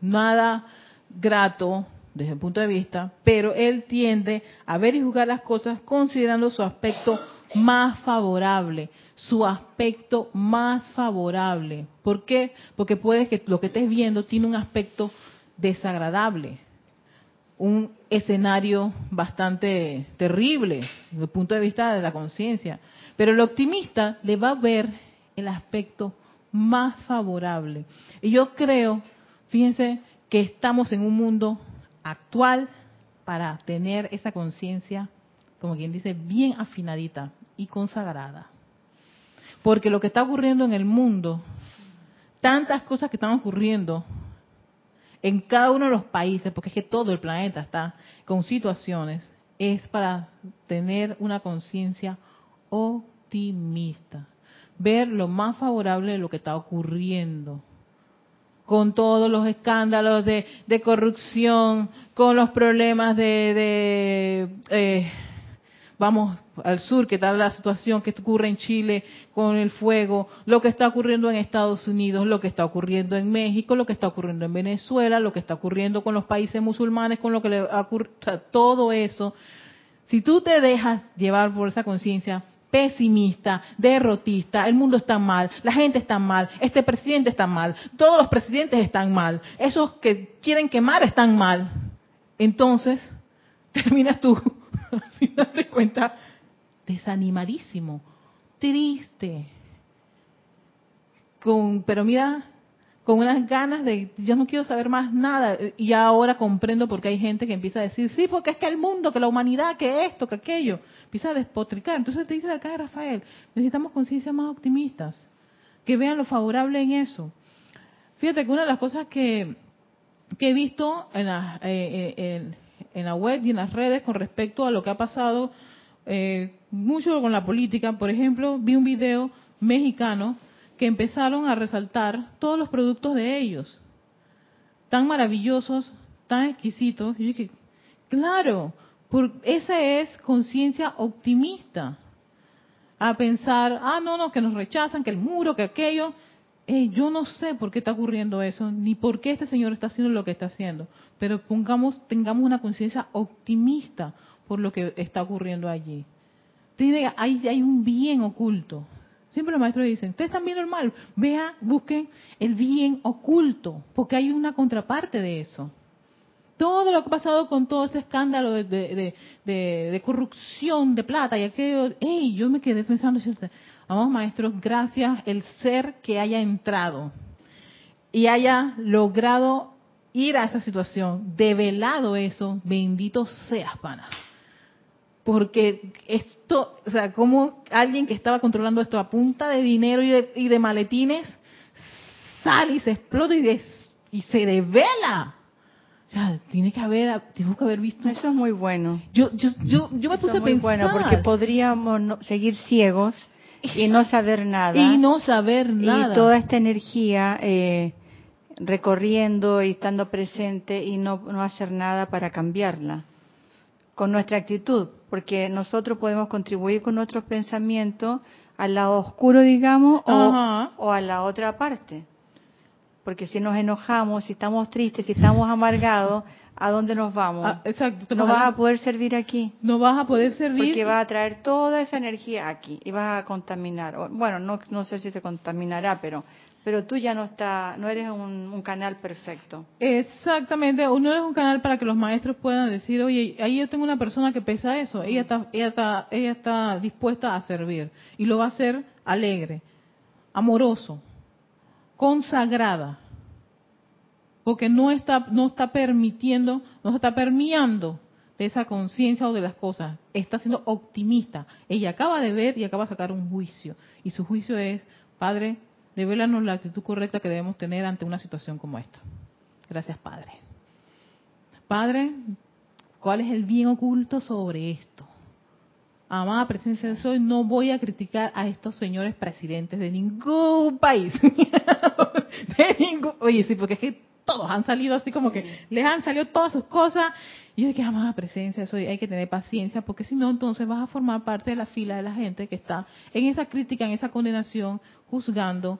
S1: nada grato, desde el punto de vista, pero él tiende a ver y juzgar las cosas considerando su aspecto más favorable, su aspecto más favorable. ¿Por qué? Porque puede que lo que estés viendo tiene un aspecto desagradable, un escenario bastante terrible desde el punto de vista de la conciencia. Pero el optimista le va a ver el aspecto más favorable. Y yo creo, fíjense, que estamos en un mundo actual para tener esa conciencia, como quien dice, bien afinadita y consagrada. Porque lo que está ocurriendo en el mundo, tantas cosas que están ocurriendo en cada uno de los países, porque es que todo el planeta está con situaciones, es para tener una conciencia optimista, ver lo más favorable de lo que está ocurriendo con todos los escándalos de, corrupción, con los problemas de, eh, vamos al sur, que está la situación que ocurre en Chile con el fuego, lo que está ocurriendo en Estados Unidos, lo que está ocurriendo en México, lo que está ocurriendo en Venezuela, lo que está ocurriendo con los países musulmanes, con lo que le ocurre, todo eso. Si tú te dejas llevar por esa conciencia, pesimista, derrotista, el mundo está mal, la gente está mal, este presidente está mal, todos los presidentes están mal, esos que quieren quemar están mal. Entonces, terminas tú, al final de cuentas, desanimadísimo, triste. Con, pero mira, con unas ganas de, yo no quiero saber más nada. Y ahora comprendo por qué hay gente que empieza a decir, sí, porque es que el mundo, que la humanidad, que esto, que aquello empieza a despotricar. Entonces te dice acá de Rafael, necesitamos conciencia más optimistas, que vean lo favorable en eso. Fíjate que una de las cosas que, he visto en la, eh, eh, en, la web y en las redes con respecto a lo que ha pasado eh, mucho con la política, por ejemplo, vi un video mexicano que empezaron a resaltar todos los productos de ellos, tan maravillosos, tan exquisitos. Y yo dije, claro, por, esa es conciencia optimista. A pensar, ah, no, no, que nos rechazan, que el muro, que aquello. yo no sé por qué está ocurriendo eso, ni por qué este señor está haciendo lo que está haciendo. Pero pongamos, tengamos una conciencia optimista por lo que está ocurriendo allí. Tiene, hay, hay un bien oculto. Siempre los maestros dicen, ustedes están viendo el mal, vean, busquen el bien oculto, porque hay una contraparte de eso todo lo que ha pasado con todo este escándalo de, corrupción de plata y aquello, hey, yo me quedé pensando, vamos maestros, gracias el ser que haya entrado y haya logrado ir a esa situación, develado eso, bendito seas, pana. Porque esto, o sea, como alguien que estaba controlando esto a punta de dinero y de, maletines, sale y se explota y, y se devela tiene que haber, tengo que haber visto.
S2: Eso es muy bueno.
S1: Yo, yo, yo, yo me puse a pensar.
S2: bueno, porque podríamos seguir ciegos y no saber nada.
S1: Y no saber nada.
S2: Y toda esta energía eh, recorriendo y estando presente y no, no hacer nada para cambiarla. Con nuestra actitud, porque nosotros podemos contribuir con nuestros pensamientos al lado oscuro, digamos, o, o a la otra parte. Porque si nos enojamos, si estamos tristes, si estamos amargados, ¿a dónde nos vamos?
S1: Ah, exacto.
S2: no
S1: vas
S2: a poder servir aquí.
S1: no vas a poder servir.
S2: Porque vas a traer toda esa energía aquí y vas a contaminar. Bueno, no, no sé si se contaminará, pero pero tú ya no está, no eres un, un canal perfecto.
S1: Exactamente, uno es un canal para que los maestros puedan decir, oye, ahí yo tengo una persona que pesa eso, ella está, ella está, ella está dispuesta a servir y lo va a hacer alegre, amoroso, consagrada, porque no está, no está permitiendo, no se está permeando de esa conciencia o de las cosas, está siendo optimista. Ella acaba de ver y acaba de sacar un juicio y su juicio es, Padre, devélanos la actitud correcta que debemos tener ante una situación como esta. Gracias, Padre. Padre, ¿cuál es el bien oculto sobre esto? Amada presencia de soy, no voy a criticar a estos señores presidentes de ningún país. de ningún, oye, sí, porque es que todos han salido así como que les han salido todas sus cosas. Y yo dije, amada presencia de soy, hay que tener paciencia, porque si no, entonces vas a formar parte de la fila de la gente que está en esa crítica, en esa condenación, juzgando,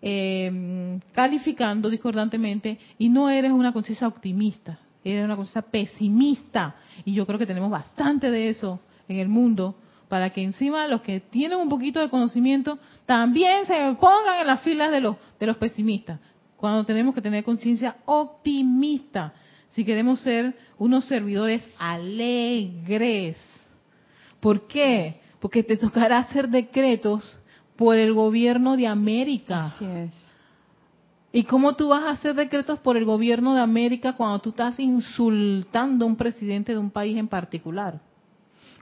S1: eh, calificando discordantemente, y no eres una conciencia optimista, eres una conciencia pesimista. Y yo creo que tenemos bastante de eso en el mundo, para que encima los que tienen un poquito de conocimiento también se pongan en las filas de los, de los pesimistas, cuando tenemos que tener conciencia optimista, si queremos ser unos servidores alegres. ¿Por qué? Porque te tocará hacer decretos por el gobierno de América.
S2: Así es.
S1: ¿Y cómo tú vas a hacer decretos por el gobierno de América cuando tú estás insultando a un presidente de un país en particular?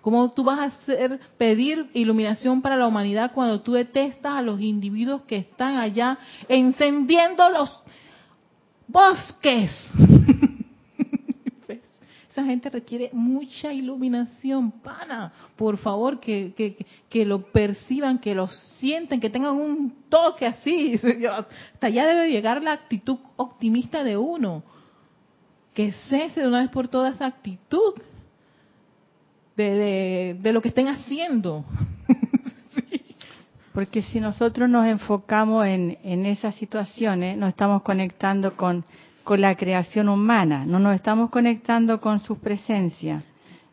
S1: ¿Cómo tú vas a hacer pedir iluminación para la humanidad cuando tú detestas a los individuos que están allá encendiendo los bosques? Esa gente requiere mucha iluminación, pana. Por favor, que, que, que lo perciban, que lo sienten, que tengan un toque así. Hasta allá debe llegar la actitud optimista de uno. Que cese de una vez por todas esa actitud de, de, de lo que estén haciendo.
S2: Porque si nosotros nos enfocamos en, en esas situaciones, nos estamos conectando con, con la creación humana, no nos estamos conectando con su presencia.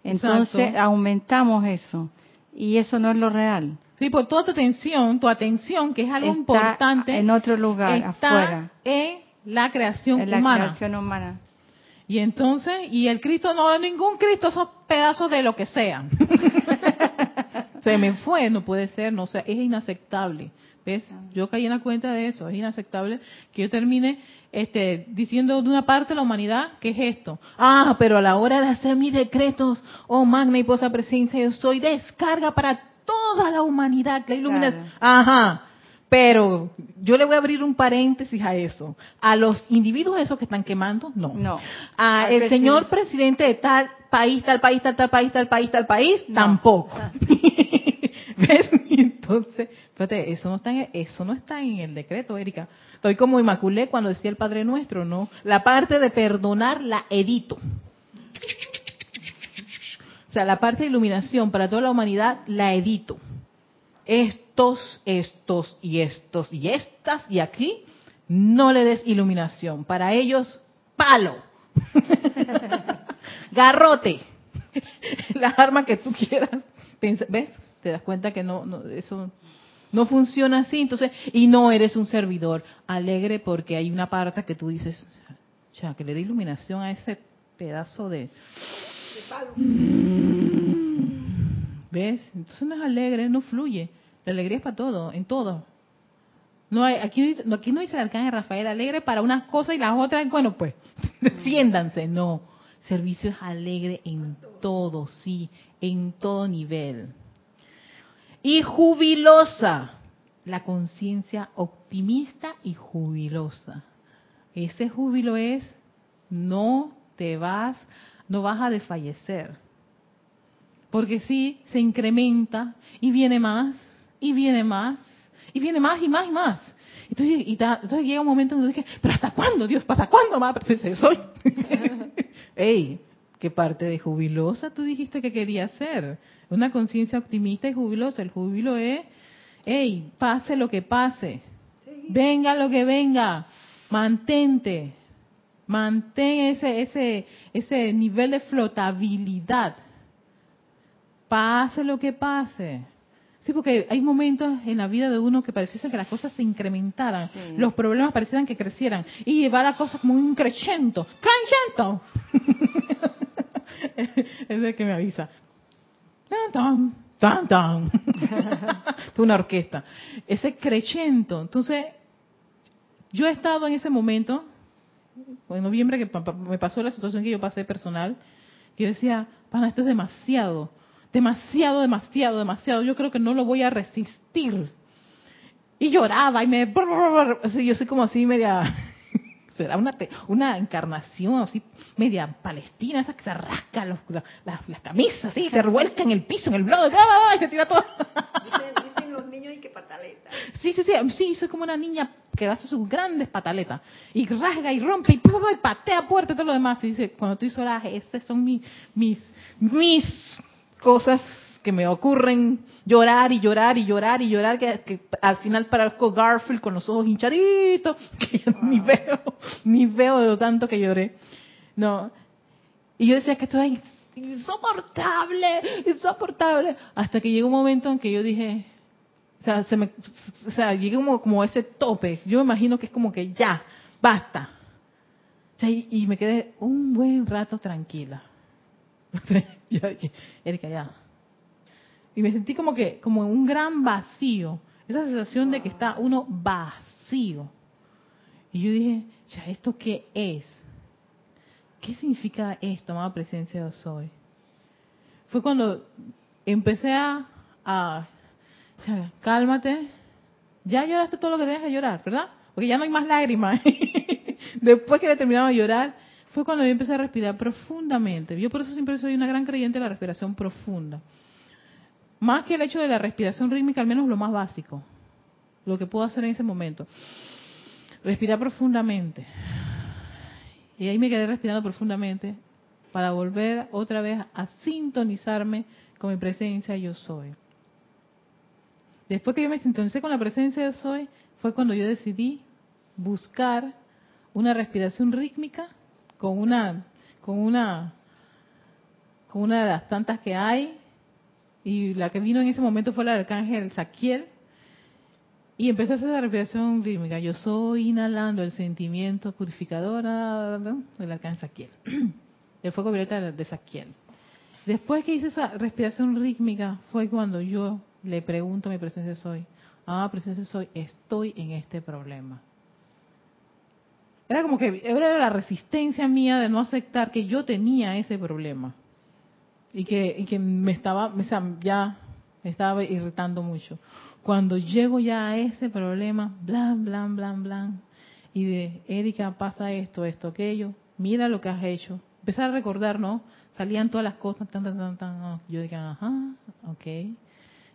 S2: Entonces
S1: Exacto.
S2: aumentamos eso. Y eso no es lo real.
S1: Sí, por toda tu atención, tu atención, que es algo
S2: Está
S1: importante,
S2: en otro lugar,
S1: está
S2: afuera.
S1: en la creación
S2: En la
S1: humana.
S2: creación humana.
S1: Y entonces, y el Cristo no ningún Cristo, esos pedazos de lo que sean. Se me fue, no puede ser, no sé, es inaceptable. ¿Ves? Yo caí en la cuenta de eso, es inaceptable que yo termine este, diciendo de una parte de la humanidad que es esto. Ah, pero a la hora de hacer mis decretos, oh magna y posa presencia, yo soy descarga para toda la humanidad, la iluminación.
S2: Claro.
S1: Ajá. Pero yo le voy a abrir un paréntesis a eso. A los individuos esos que están quemando, no.
S2: No.
S1: A el señor presidente de tal país, tal país, tal, tal país, tal país, tal país,
S2: No.
S1: tampoco.
S2: Ah.
S1: ¿Ves? Entonces, fíjate, eso no está en, eso no está en el decreto, Erika. Estoy como Inmaculé cuando decía el Padre Nuestro, ¿no? La parte de perdonar la edito. O sea, la parte de iluminación para toda la humanidad la edito. Estos, estos y estos y estas y aquí no le des iluminación. Para ellos, palo. Garrote. Las armas que tú quieras. ¿Ves? Te das cuenta que no, no, eso no funciona así. Entonces, y no eres un servidor alegre porque hay una parte que tú dices, ya, que le dé iluminación a ese pedazo de... ¿Ves? Entonces no es alegre, no fluye. La alegría es para todo, en todo. No hay, aquí, aquí no dice el arcángel Rafael alegre para unas cosas y las otras, bueno, pues, defiéndanse. No, servicio es alegre en todo, sí, en todo nivel. Y jubilosa, la conciencia optimista y jubilosa. Ese júbilo es, no te vas, no vas a desfallecer. Porque sí, se incrementa y viene más, y viene más, y viene más y más y más. Entonces, y ta- entonces llega un momento en donde dije, pero ¿hasta cuándo, Dios? ¿Hasta cuándo más presencia soy? Ey, ¿qué parte de jubilosa tú dijiste que quería ser? Una conciencia optimista y jubilosa. El júbilo es, ey, pase lo que pase, venga lo que venga, mantente, mantén ese, ese, ese nivel de flotabilidad. Pase lo que pase. Sí, porque hay momentos en la vida de uno que pareciese que las cosas se incrementaran,
S2: Sí.
S1: los problemas parecieran que crecieran y llevar la cosa como un crescento. ¡Crescento! es el que me avisa. Tan, tan, tan, tan. Es una orquesta. Ese crescento. Entonces, yo he estado en ese momento, en noviembre que me pasó la situación que yo pasé personal, que yo decía, pana, esto es demasiado, demasiado, demasiado, demasiado. Yo creo que no lo voy a resistir. Y lloraba y me... yo soy como así media... Será una, una encarnación así media palestina, esa que se rasca los- la- la- las camisas, así, se revuelca en el piso, en el bloque, ¡ah! y se tira todo.
S2: Dicen, dicen los niños y que pataleta.
S1: Sí, sí, sí, sí, soy como una niña que hace sus grandes pataletas y rasga y rompe y, pa, pa, pa, y patea puerta y todo lo demás. Y dice, cuando tú sola, esas son mi- mis, mis cosas que me ocurren, llorar y llorar y llorar y llorar, que, que al final parezco Garfield con los ojos hinchaditos, que ya ni veo, ni veo de lo tanto que lloré. No. Y yo decía que esto es insoportable, insoportable, hasta que llegó un momento en que yo dije, o sea, se me, o sea, llegué como, como a ese tope. Yo me imagino que es como que ya, basta. O sea, y, y me quedé un buen rato tranquila. Yo dije, Erika, ya. Y me sentí como que, como en un gran vacío. Esa sensación de que está uno vacío. Y yo dije, ya, ¿esto qué es? ¿Qué significa esto, amada presencia de soy? Fue cuando empecé a, a cálmate. Ya lloraste todo lo que tenías que llorar, ¿verdad? Porque ya no hay más lágrimas. Después que he terminado de llorar, fue cuando yo empecé a respirar profundamente. Yo por eso siempre soy una gran creyente de la respiración profunda. Más que el hecho de la respiración rítmica, al menos lo más básico. Lo que puedo hacer en ese momento. Respirar profundamente. Y ahí me quedé respirando profundamente para volver otra vez a sintonizarme con mi presencia yo soy. Después que yo me sintonicé con la presencia yo soy, fue cuando yo decidí buscar una respiración rítmica con una con una con una de las tantas que hay y la que vino en ese momento fue la del arcángel Saquiel y empecé a hacer la respiración rítmica. Yo soy inhalando el sentimiento purificador del arcángel Saquiel, del fuego violeta de Saquiel. Después que hice esa respiración rítmica fue cuando yo le pregunto a mi presencia soy, ah, presencia soy, estoy en este problema. Era como que era la resistencia mía de no aceptar que yo tenía ese problema y que, y que me estaba, o sea, ya me estaba irritando mucho. Cuando llego ya a ese problema, blan, blan, blan, blan, y de Erika pasa esto, esto, aquello, mira lo que has hecho. Empezar a recordar, ¿no? Salían todas las cosas, tan, tan, tan, tan. Yo dije, ajá, ok,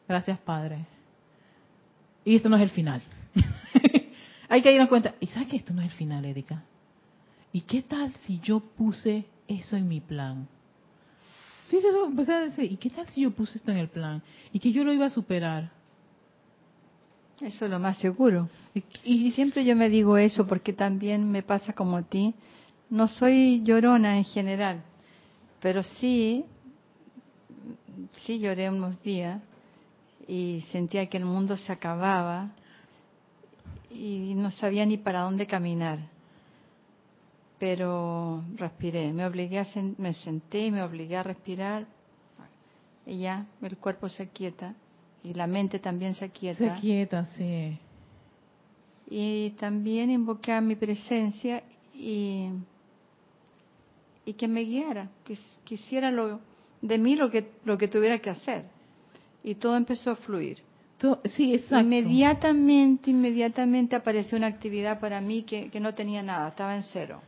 S1: gracias Padre. Y esto no es el final. Hay que darnos cuenta, ¿y sabes que esto no es el final, Erika? ¿Y qué tal si yo puse eso en mi plan? Sí, empecé a decir, ¿y qué tal si yo puse esto en el plan? Y que yo lo iba a superar.
S2: Eso es lo más seguro.
S1: Y,
S2: Y siempre yo me digo eso porque también me pasa como a ti. No soy llorona en general, pero sí, sí lloré unos días y sentía que el mundo se acababa y no sabía ni para dónde caminar. Pero respiré, me obligué a sen- me senté y me obligué a respirar y ya el cuerpo se quieta y la mente también se quieta.
S1: se quieta, sí.
S2: Y también invoqué a mi presencia y, y que me guiara, que hiciera lo, de mí lo que, lo que tuviera que hacer. Y todo empezó a fluir.
S1: Sí, exacto.
S2: Inmediatamente, inmediatamente apareció una actividad para mí que, que no tenía nada, estaba en cero.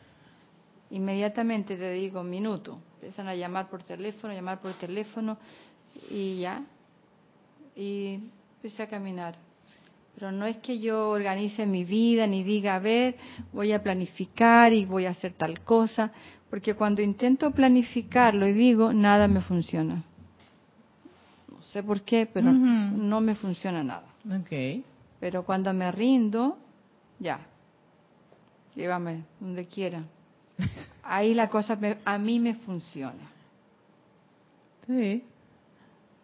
S2: Inmediatamente te digo, minuto, empiezan a llamar por teléfono, llamar por teléfono y ya. Y empecé a caminar. Pero no es que yo organice mi vida ni diga, a ver, voy a planificar y voy a hacer tal cosa, porque cuando intento planificarlo y digo, nada me funciona. Sé por qué, pero no me funciona nada.
S1: Ok.
S2: Pero cuando me rindo, ya. llévame donde quiera. Ahí la cosa a mí me funciona.
S1: Sí.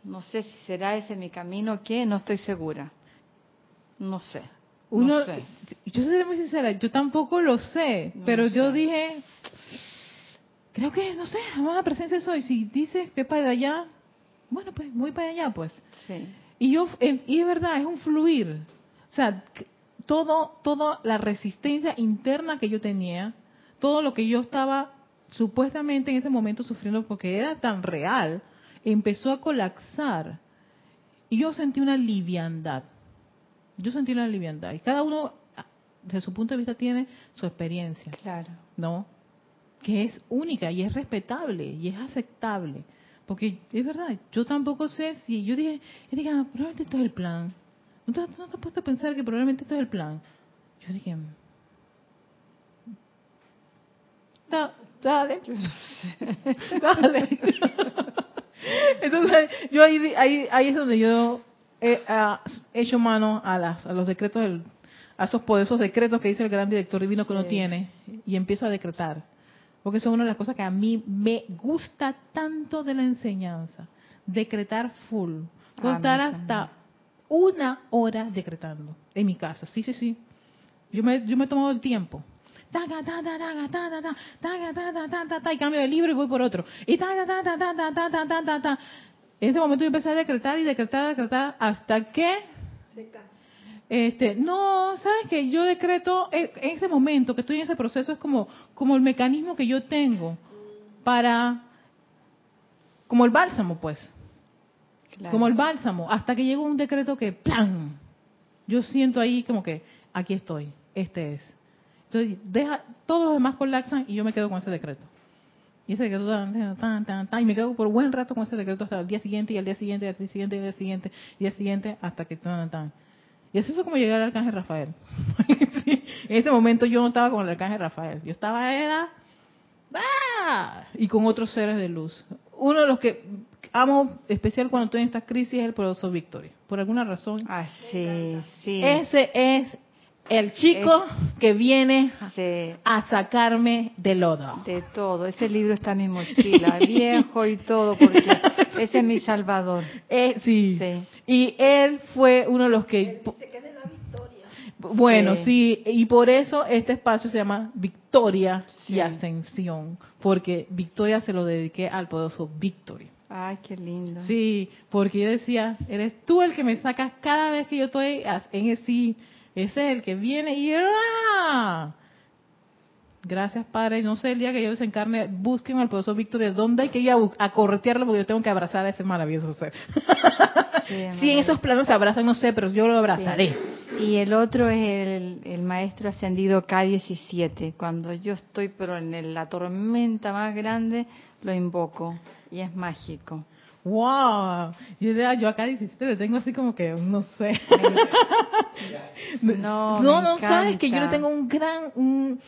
S2: No sé si será ese mi camino o qué, no estoy segura. No sé.
S1: Uno,
S2: no sé.
S1: Yo soy muy sincera, yo tampoco lo sé, pero yo dije, creo que, no sé, amada presencia soy. Si dices que para allá, bueno, pues voy para allá, pues.
S2: Sí.
S1: Y yo, eh, y es verdad, es un fluir. O sea, todo, toda la resistencia interna que yo tenía, todo lo que yo estaba supuestamente en ese momento sufriendo porque era tan real, empezó a colapsar. Y yo sentí una liviandad. Yo sentí una liviandad. Y cada uno, desde su punto de vista, tiene su experiencia.
S2: Claro.
S1: ¿No? Que es única y es respetable y es aceptable. Porque es verdad, yo tampoco sé si yo dije, yo dije ah, probablemente esto es el plan. ¿No te, ¿No te has puesto a pensar que probablemente esto es el plan? Yo dije, da, dale, dale. Entonces, yo ahí, ahí, ahí es donde yo he ah, hecho mano a, las, a los decretos, del, a esos poderosos decretos que dice el gran director divino que uno tiene, y empiezo a decretar. Porque eso es una de las cosas que a mí me gusta tanto de la enseñanza. Decretar full. Puedo estar hasta una hora decretando en mi casa. Sí, sí, sí. Yo me, yo me he tomado el tiempo. Y cambio de libro y voy por otro. Y En ese momento yo empecé a decretar y decretar, decretar hasta que este, no, sabes que yo decreto en ese momento que estoy en ese proceso es como, como el mecanismo que yo tengo para, como el bálsamo, pues, como el bálsamo, hasta que llega un decreto que, plan, yo siento ahí como que aquí estoy, este es. Entonces, deja, todos los demás colapsan y yo me quedo con ese decreto. Y ese decreto, tan, tan, tan, y me quedo por buen rato con ese decreto hasta el día siguiente y el día siguiente y el día siguiente y el día siguiente y el día siguiente hasta que tan, tan. Y así fue como llegué al arcángel Rafael. en ese momento yo no estaba con el arcángel Rafael, yo estaba era, ¡ah! y con otros seres de luz. Uno de los que amo especial cuando estoy en estas crisis es el poderoso Victoria. Por alguna razón.
S2: Ah, sí, sí.
S1: Ese es el chico que viene a sacarme de lodo.
S2: De todo. Ese libro está en mi mochila, viejo y todo, porque ese es mi salvador.
S1: Eh, sí. Y él fue uno de los que... Bueno, sí. y por eso este espacio se llama Victoria y Ascensión, porque Victoria se lo dediqué al poderoso Victoria.
S2: Ay, qué lindo.
S1: Sí, porque yo decía, eres tú el que me sacas cada vez que yo estoy en ese ese es el que viene y ¡ah! Gracias, Padre. No sé, el día que yo desencarne, busquen al profesor Víctor de dónde hay que ir a, corretearlo porque yo tengo que abrazar a ese maravilloso ser. Sí, en esos planos se abrazan, no sé, pero yo lo abrazaré.
S2: Y el otro es el, maestro ascendido K17. Cuando yo estoy, pero en la tormenta más grande, lo invoco y es mágico.
S1: ¡Wow! Yo, yo acá 17 le tengo así como que, no sé.
S2: no,
S1: no, no sabes que yo le tengo un gran, un,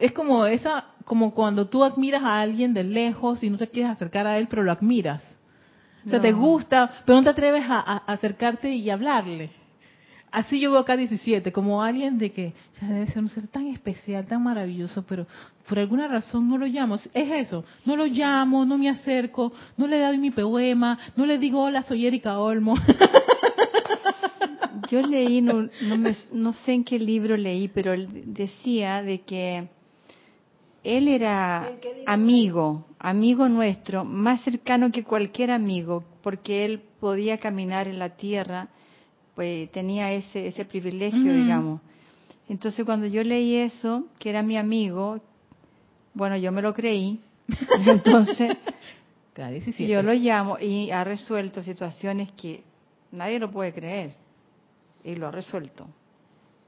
S1: es como esa, como cuando tú admiras a alguien de lejos y no te quieres acercar a él, pero lo admiras. O sea, te gusta, pero no te atreves a acercarte y hablarle así yo veo acá 17, como alguien de que debe ser un ser tan especial, tan maravilloso, pero por alguna razón no lo llamo. Es eso, no lo llamo, no me acerco, no le doy mi poema, no le digo hola, soy Erika Olmo.
S2: Yo leí, no, no, sé en qué libro leí, pero decía de que él era amigo, amigo nuestro, más cercano que cualquier amigo, porque él podía caminar en la tierra pues tenía ese, ese privilegio, digamos. Entonces cuando yo leí eso, que era mi amigo, bueno, yo me lo creí, entonces yo lo llamo y ha resuelto situaciones que nadie lo puede creer, y lo ha resuelto.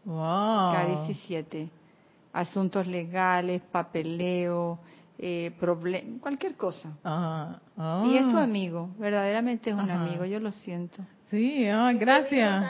S1: Wow.
S2: K17. Asuntos legales, papeleo, eh, cualquier cosa. Y es tu ah. amigo, verdaderamente es un amigo, yo lo siento.
S1: Sí, ah, gracias.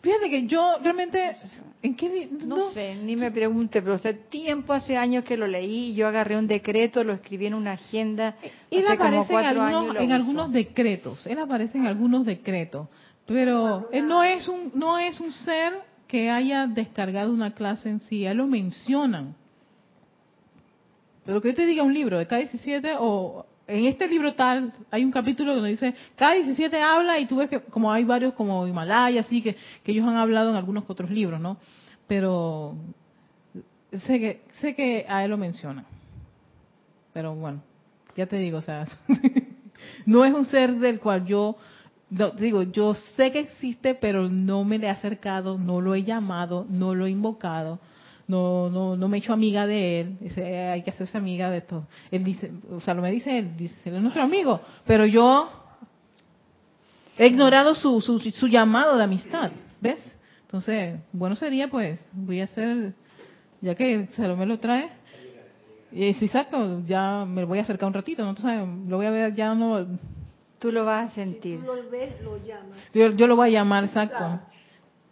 S1: Fíjate que yo realmente, ¿en qué?
S2: No, sé, ni me pregunte, pero hace tiempo, hace años que lo leí, yo agarré un decreto, lo escribí en una agenda.
S1: Él aparece en, algunos, en algunos decretos, él aparece en algunos decretos, pero él no es un, no es un ser que haya descargado una clase en sí, ya lo mencionan. Pero que yo te diga un libro de K17 o en este libro tal, hay un capítulo donde dice, K17 habla y tú ves que como hay varios como Himalaya, así que, que ellos han hablado en algunos otros libros, ¿no? Pero sé que, sé que a él lo mencionan. Pero bueno, ya te digo, o sea, no es un ser del cual yo digo, yo sé que existe, pero no me le he acercado, no lo he llamado, no lo he invocado, no, no, no me he hecho amiga de él. Dice, hay que hacerse amiga de esto. Él dice, o sea, lo me dice él, dice, él es nuestro amigo, pero yo he ignorado su, su, su llamado de amistad, ¿ves? Entonces, bueno sería pues, voy a hacer, ya que Salomé lo trae, y si saco, ya me voy a acercar un ratito, ¿no? Entonces, lo voy a ver, ya no,
S2: Tú lo vas a sentir.
S4: Si tú lo ves, lo llamas.
S1: Yo, yo lo voy a llamar, exacto.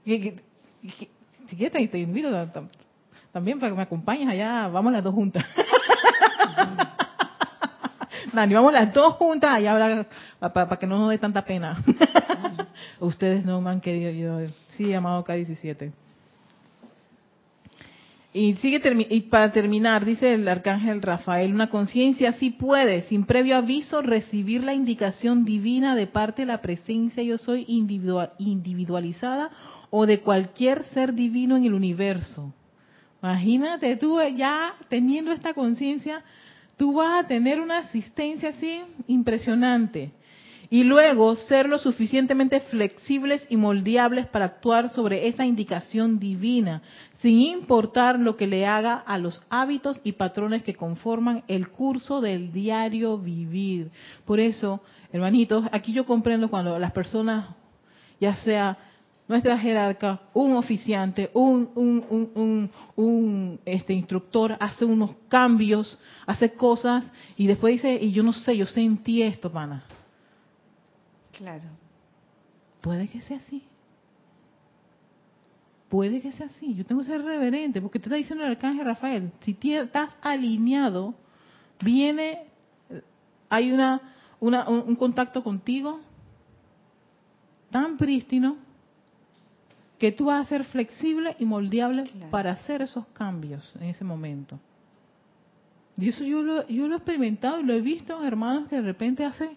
S1: Y, y- y- si quieres, te, te invito también para que me acompañes allá. Vamos las dos juntas. Dani, vamos las dos juntas allá para que no nos dé tanta pena. Ustedes no me han querido yo. Sí, llamado K17. Y sigue y para terminar, dice el arcángel Rafael, una conciencia sí puede, sin previo aviso, recibir la indicación divina de parte de la presencia yo soy individual, individualizada o de cualquier ser divino en el universo. Imagínate tú ya teniendo esta conciencia, tú vas a tener una asistencia así impresionante. Y luego ser lo suficientemente flexibles y moldeables para actuar sobre esa indicación divina, sin importar lo que le haga a los hábitos y patrones que conforman el curso del diario vivir. Por eso, hermanitos, aquí yo comprendo cuando las personas, ya sea nuestra jerarca, un oficiante, un, un, un, este, instructor, hace unos cambios, hace cosas y después dice, y yo no sé, yo sentí esto, pana.
S2: Claro.
S1: Puede que sea así. Puede que sea así. Yo tengo que ser reverente, porque te está diciendo el arcángel Rafael, si estás alineado, viene, hay una, una un, un contacto contigo tan prístino que tú vas a ser flexible y moldeable
S2: Claro.
S1: para hacer esos cambios en ese momento. Y eso yo lo, yo lo he experimentado y lo he visto en hermanos que de repente hacen,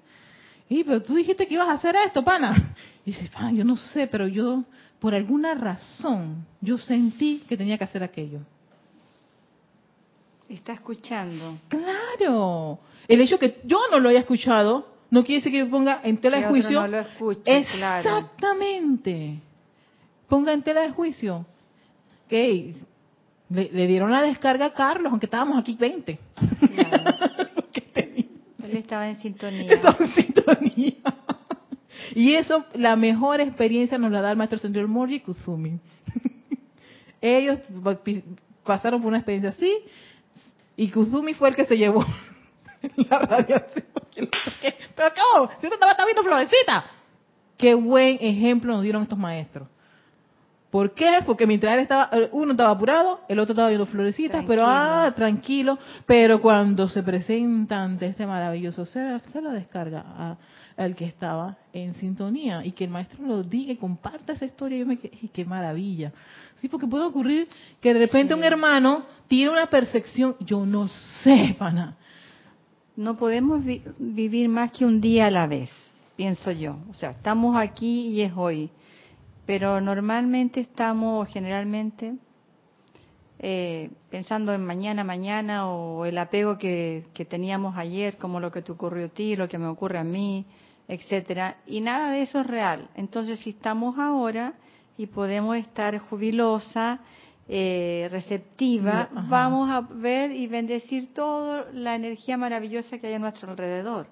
S1: y pero tú dijiste que ibas a hacer esto, pana. Y dices, pana, yo no sé, pero yo, por alguna razón, yo sentí que tenía que hacer aquello.
S2: Está escuchando.
S1: Claro. El hecho que yo no lo haya escuchado no quiere decir que yo ponga en tela
S2: Que
S1: de
S2: otro
S1: juicio.
S2: no lo escuche, claro.
S1: Ponga en tela de juicio. Que le, le dieron la descarga a Carlos, aunque estábamos aquí 20.
S2: Claro.
S1: Que tenía-
S2: Él estaba en sintonía.
S1: Estaba en sintonía. Y eso, la mejor experiencia nos la da el maestro Sendero Mori y Kusumi. Ellos pasaron por una experiencia así y Kusumi fue el que se llevó la radiación. Pero ¿cómo? Si uno estaba viendo florecita. Qué buen ejemplo nos dieron estos maestros. ¿Por qué? Porque mientras él estaba, uno estaba apurado, el otro estaba viendo florecitas, pero ah, tranquilo. Pero cuando se presenta ante este maravilloso ser, se lo descarga a- al que estaba en sintonía y que el maestro lo diga y comparta esa historia. Yo me ¡ay, qué maravilla! Sí, porque puede ocurrir que de repente
S2: Sí.
S1: un hermano tiene una percepción, yo no sé, pana.
S2: No podemos vi- vivir más que un día a la vez, pienso yo. O sea, estamos aquí y es hoy. Pero normalmente estamos, generalmente, eh, pensando en mañana, mañana, o el apego que, que teníamos ayer, como lo que te ocurrió a ti, lo que me ocurre a mí, etcétera. Y nada de eso es real. Entonces, si estamos ahora y podemos estar jubilosa, eh, receptiva,
S1: Ajá.
S2: vamos a ver y bendecir toda la energía maravillosa que hay a nuestro alrededor.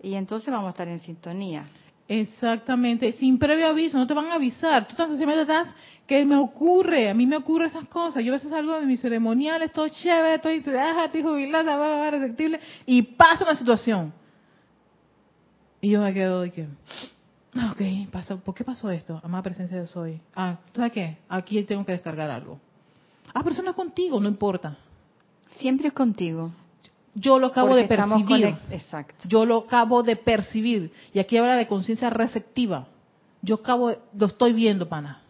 S2: Y entonces vamos a estar en sintonía.
S1: Exactamente, sin previo aviso, no te van a avisar. Tú sencillamente estás, que me ocurre, a mí me ocurren esas cosas. Yo a veces salgo de mis ceremoniales, todo chévere, estoy, ah, estoy jubilada, va, va, receptible, y pasa una situación. Y yo me quedo de que, ah, ok, pasa, ¿por qué pasó esto? Amada presencia de soy. Ah, ¿tú ¿sabes qué? Aquí tengo que descargar algo. Ah, pero eso no es contigo, no importa.
S2: Siempre es contigo.
S1: Yo lo acabo
S2: Porque
S1: de percibir.
S2: Exacto.
S1: Yo lo acabo de percibir. Y aquí habla de conciencia receptiva. Yo acabo, de- lo estoy viendo, pana.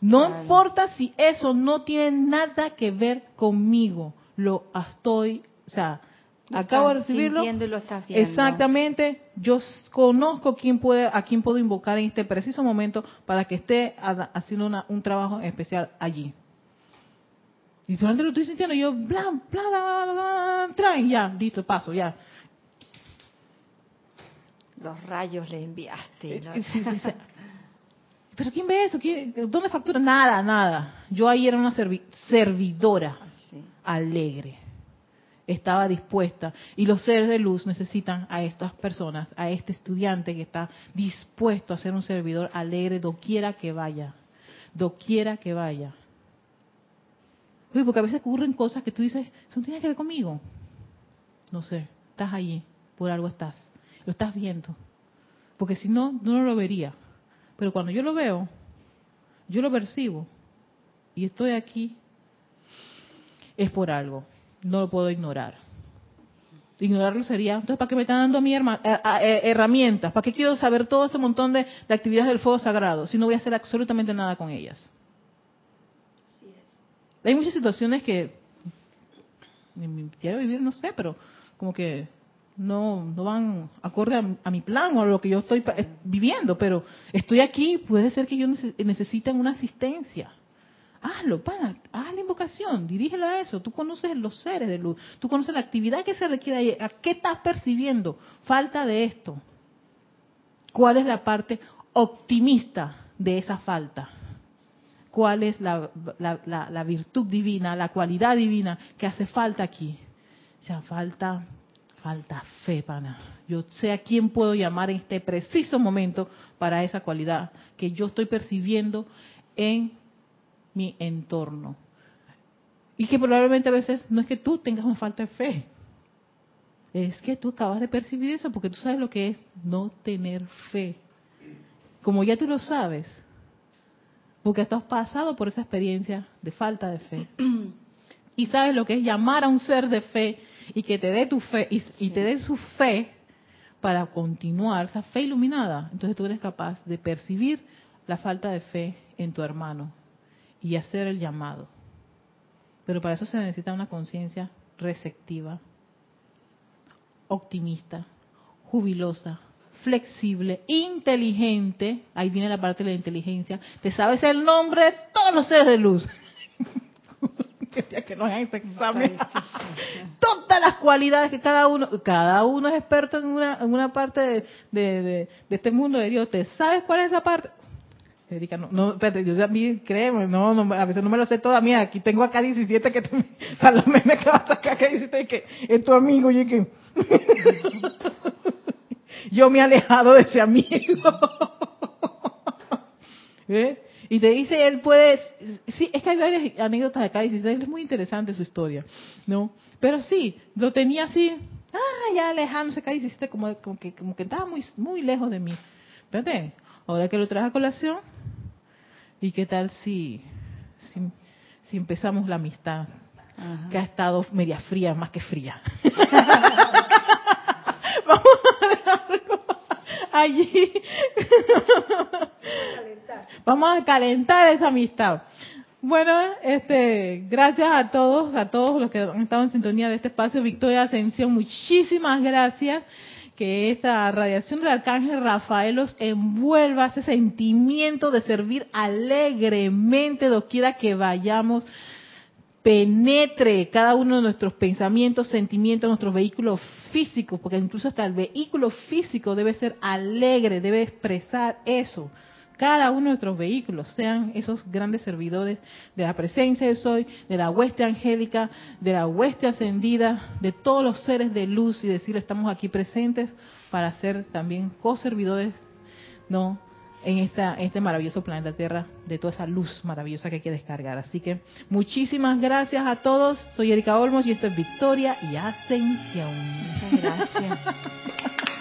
S1: No importa si eso no tiene nada que ver conmigo, lo estoy, o sea, acabo de recibirlo. Exactamente, yo conozco quién puede, a quién puedo invocar en este preciso momento para que esté haciendo un trabajo especial allí. Y durante lo estoy sintiendo, yo, bla, bla, bla, bla, ya, listo, paso, ya.
S2: Los rayos le enviaste.
S1: ¿no? ¿Pero quién ve eso? ¿Dónde factura? Nada, nada. Yo ahí era una servidora alegre. Estaba dispuesta. Y los seres de luz necesitan a estas personas, a este estudiante que está dispuesto a ser un servidor alegre doquiera que vaya. Doquiera que vaya. Porque a veces ocurren cosas que tú dices, eso no tiene que ver conmigo. No sé, estás allí, por algo estás. Lo estás viendo. Porque si no, no lo vería. Pero cuando yo lo veo, yo lo percibo y estoy aquí, es por algo. No lo puedo ignorar. Ignorarlo sería, entonces, ¿para qué me están dando a mí eh, eh, herramientas? ¿Para qué quiero saber todo ese montón de, actividades del fuego sagrado si no voy a hacer absolutamente nada con ellas? Hay muchas situaciones que quiero vivir, no sé, pero como que no, no van acorde a, mi plan o a lo que yo estoy eh, viviendo, pero estoy aquí, puede ser que yo necesite una asistencia. Hazlo, pana, haz la invocación, dirígela a eso. Tú conoces los seres de luz, tú conoces la actividad que se requiere ahí. ¿A qué estás percibiendo? Falta de esto. ¿Cuál es la parte optimista de esa falta? ¿Cuál es la, la, la virtud divina, la cualidad divina que hace falta aquí? Sea, falta falta fe, pana. Yo sé a quién puedo llamar en este preciso momento para esa cualidad que yo estoy percibiendo en mi entorno. Y que probablemente a veces no es que tú tengas una falta de fe, es que tú acabas de percibir eso porque tú sabes lo que es no tener fe. Como ya tú lo sabes, porque has pasado por esa experiencia de falta de fe. Y sabes lo que es llamar a un ser de fe y que te dé tu fe y, te dé su fe para continuar, esa fe iluminada, entonces tú eres capaz de percibir la falta de fe en tu hermano y hacer el llamado. Pero para eso se necesita una conciencia receptiva, optimista, jubilosa, flexible, inteligente. Ahí viene la parte de la inteligencia. Te sabes el nombre de todos los seres de luz. que no hagan ese examen. Todas las cualidades que cada uno, cada uno es experto en una, en una parte de, de, este mundo de Dios. ¿Te sabes cuál es esa parte? Erika, no, no, espérate, yo a mí, créeme, no, no, a veces no me lo sé toda mía. Aquí tengo acá 17 que te, Salomé me acaba de sacar acá 17 que es tu amigo y que yo me he alejado de ese amigo. ¿Eh? Y te dice, él puede, sí, es que hay varias anécdotas acá, y dice, es muy interesante su historia, ¿no? Pero sí, lo tenía así, ah, ya alejándose acá, y dice, como, como, que, como que estaba muy, muy lejos de mí. Espérate, ahora que lo traes a colación, ¿y qué tal si, si, empezamos la amistad? Que ha estado media fría, más que fría. Vamos a algo allí. Vamos a calentar esa amistad. Bueno, este, gracias a todos, a todos los que han estado en sintonía de este espacio, Victoria Ascensión, muchísimas gracias. Que esta radiación del arcángel Rafael los envuelva ese sentimiento de servir alegremente doquiera que vayamos, penetre cada uno de nuestros pensamientos, sentimientos, nuestros vehículos físicos, porque incluso hasta el vehículo físico debe ser alegre, debe expresar eso cada uno de nuestros vehículos sean esos grandes servidores de la presencia de Soy, de la hueste angélica, de la hueste ascendida, de todos los seres de luz y decir estamos aquí presentes para ser también co-servidores, ¿no? En, esta, este maravilloso planeta Tierra, de toda esa luz maravillosa que hay que descargar. Así que muchísimas gracias a todos. Soy Erika Olmos y esto es Victoria y Ascensión.
S2: Muchas gracias.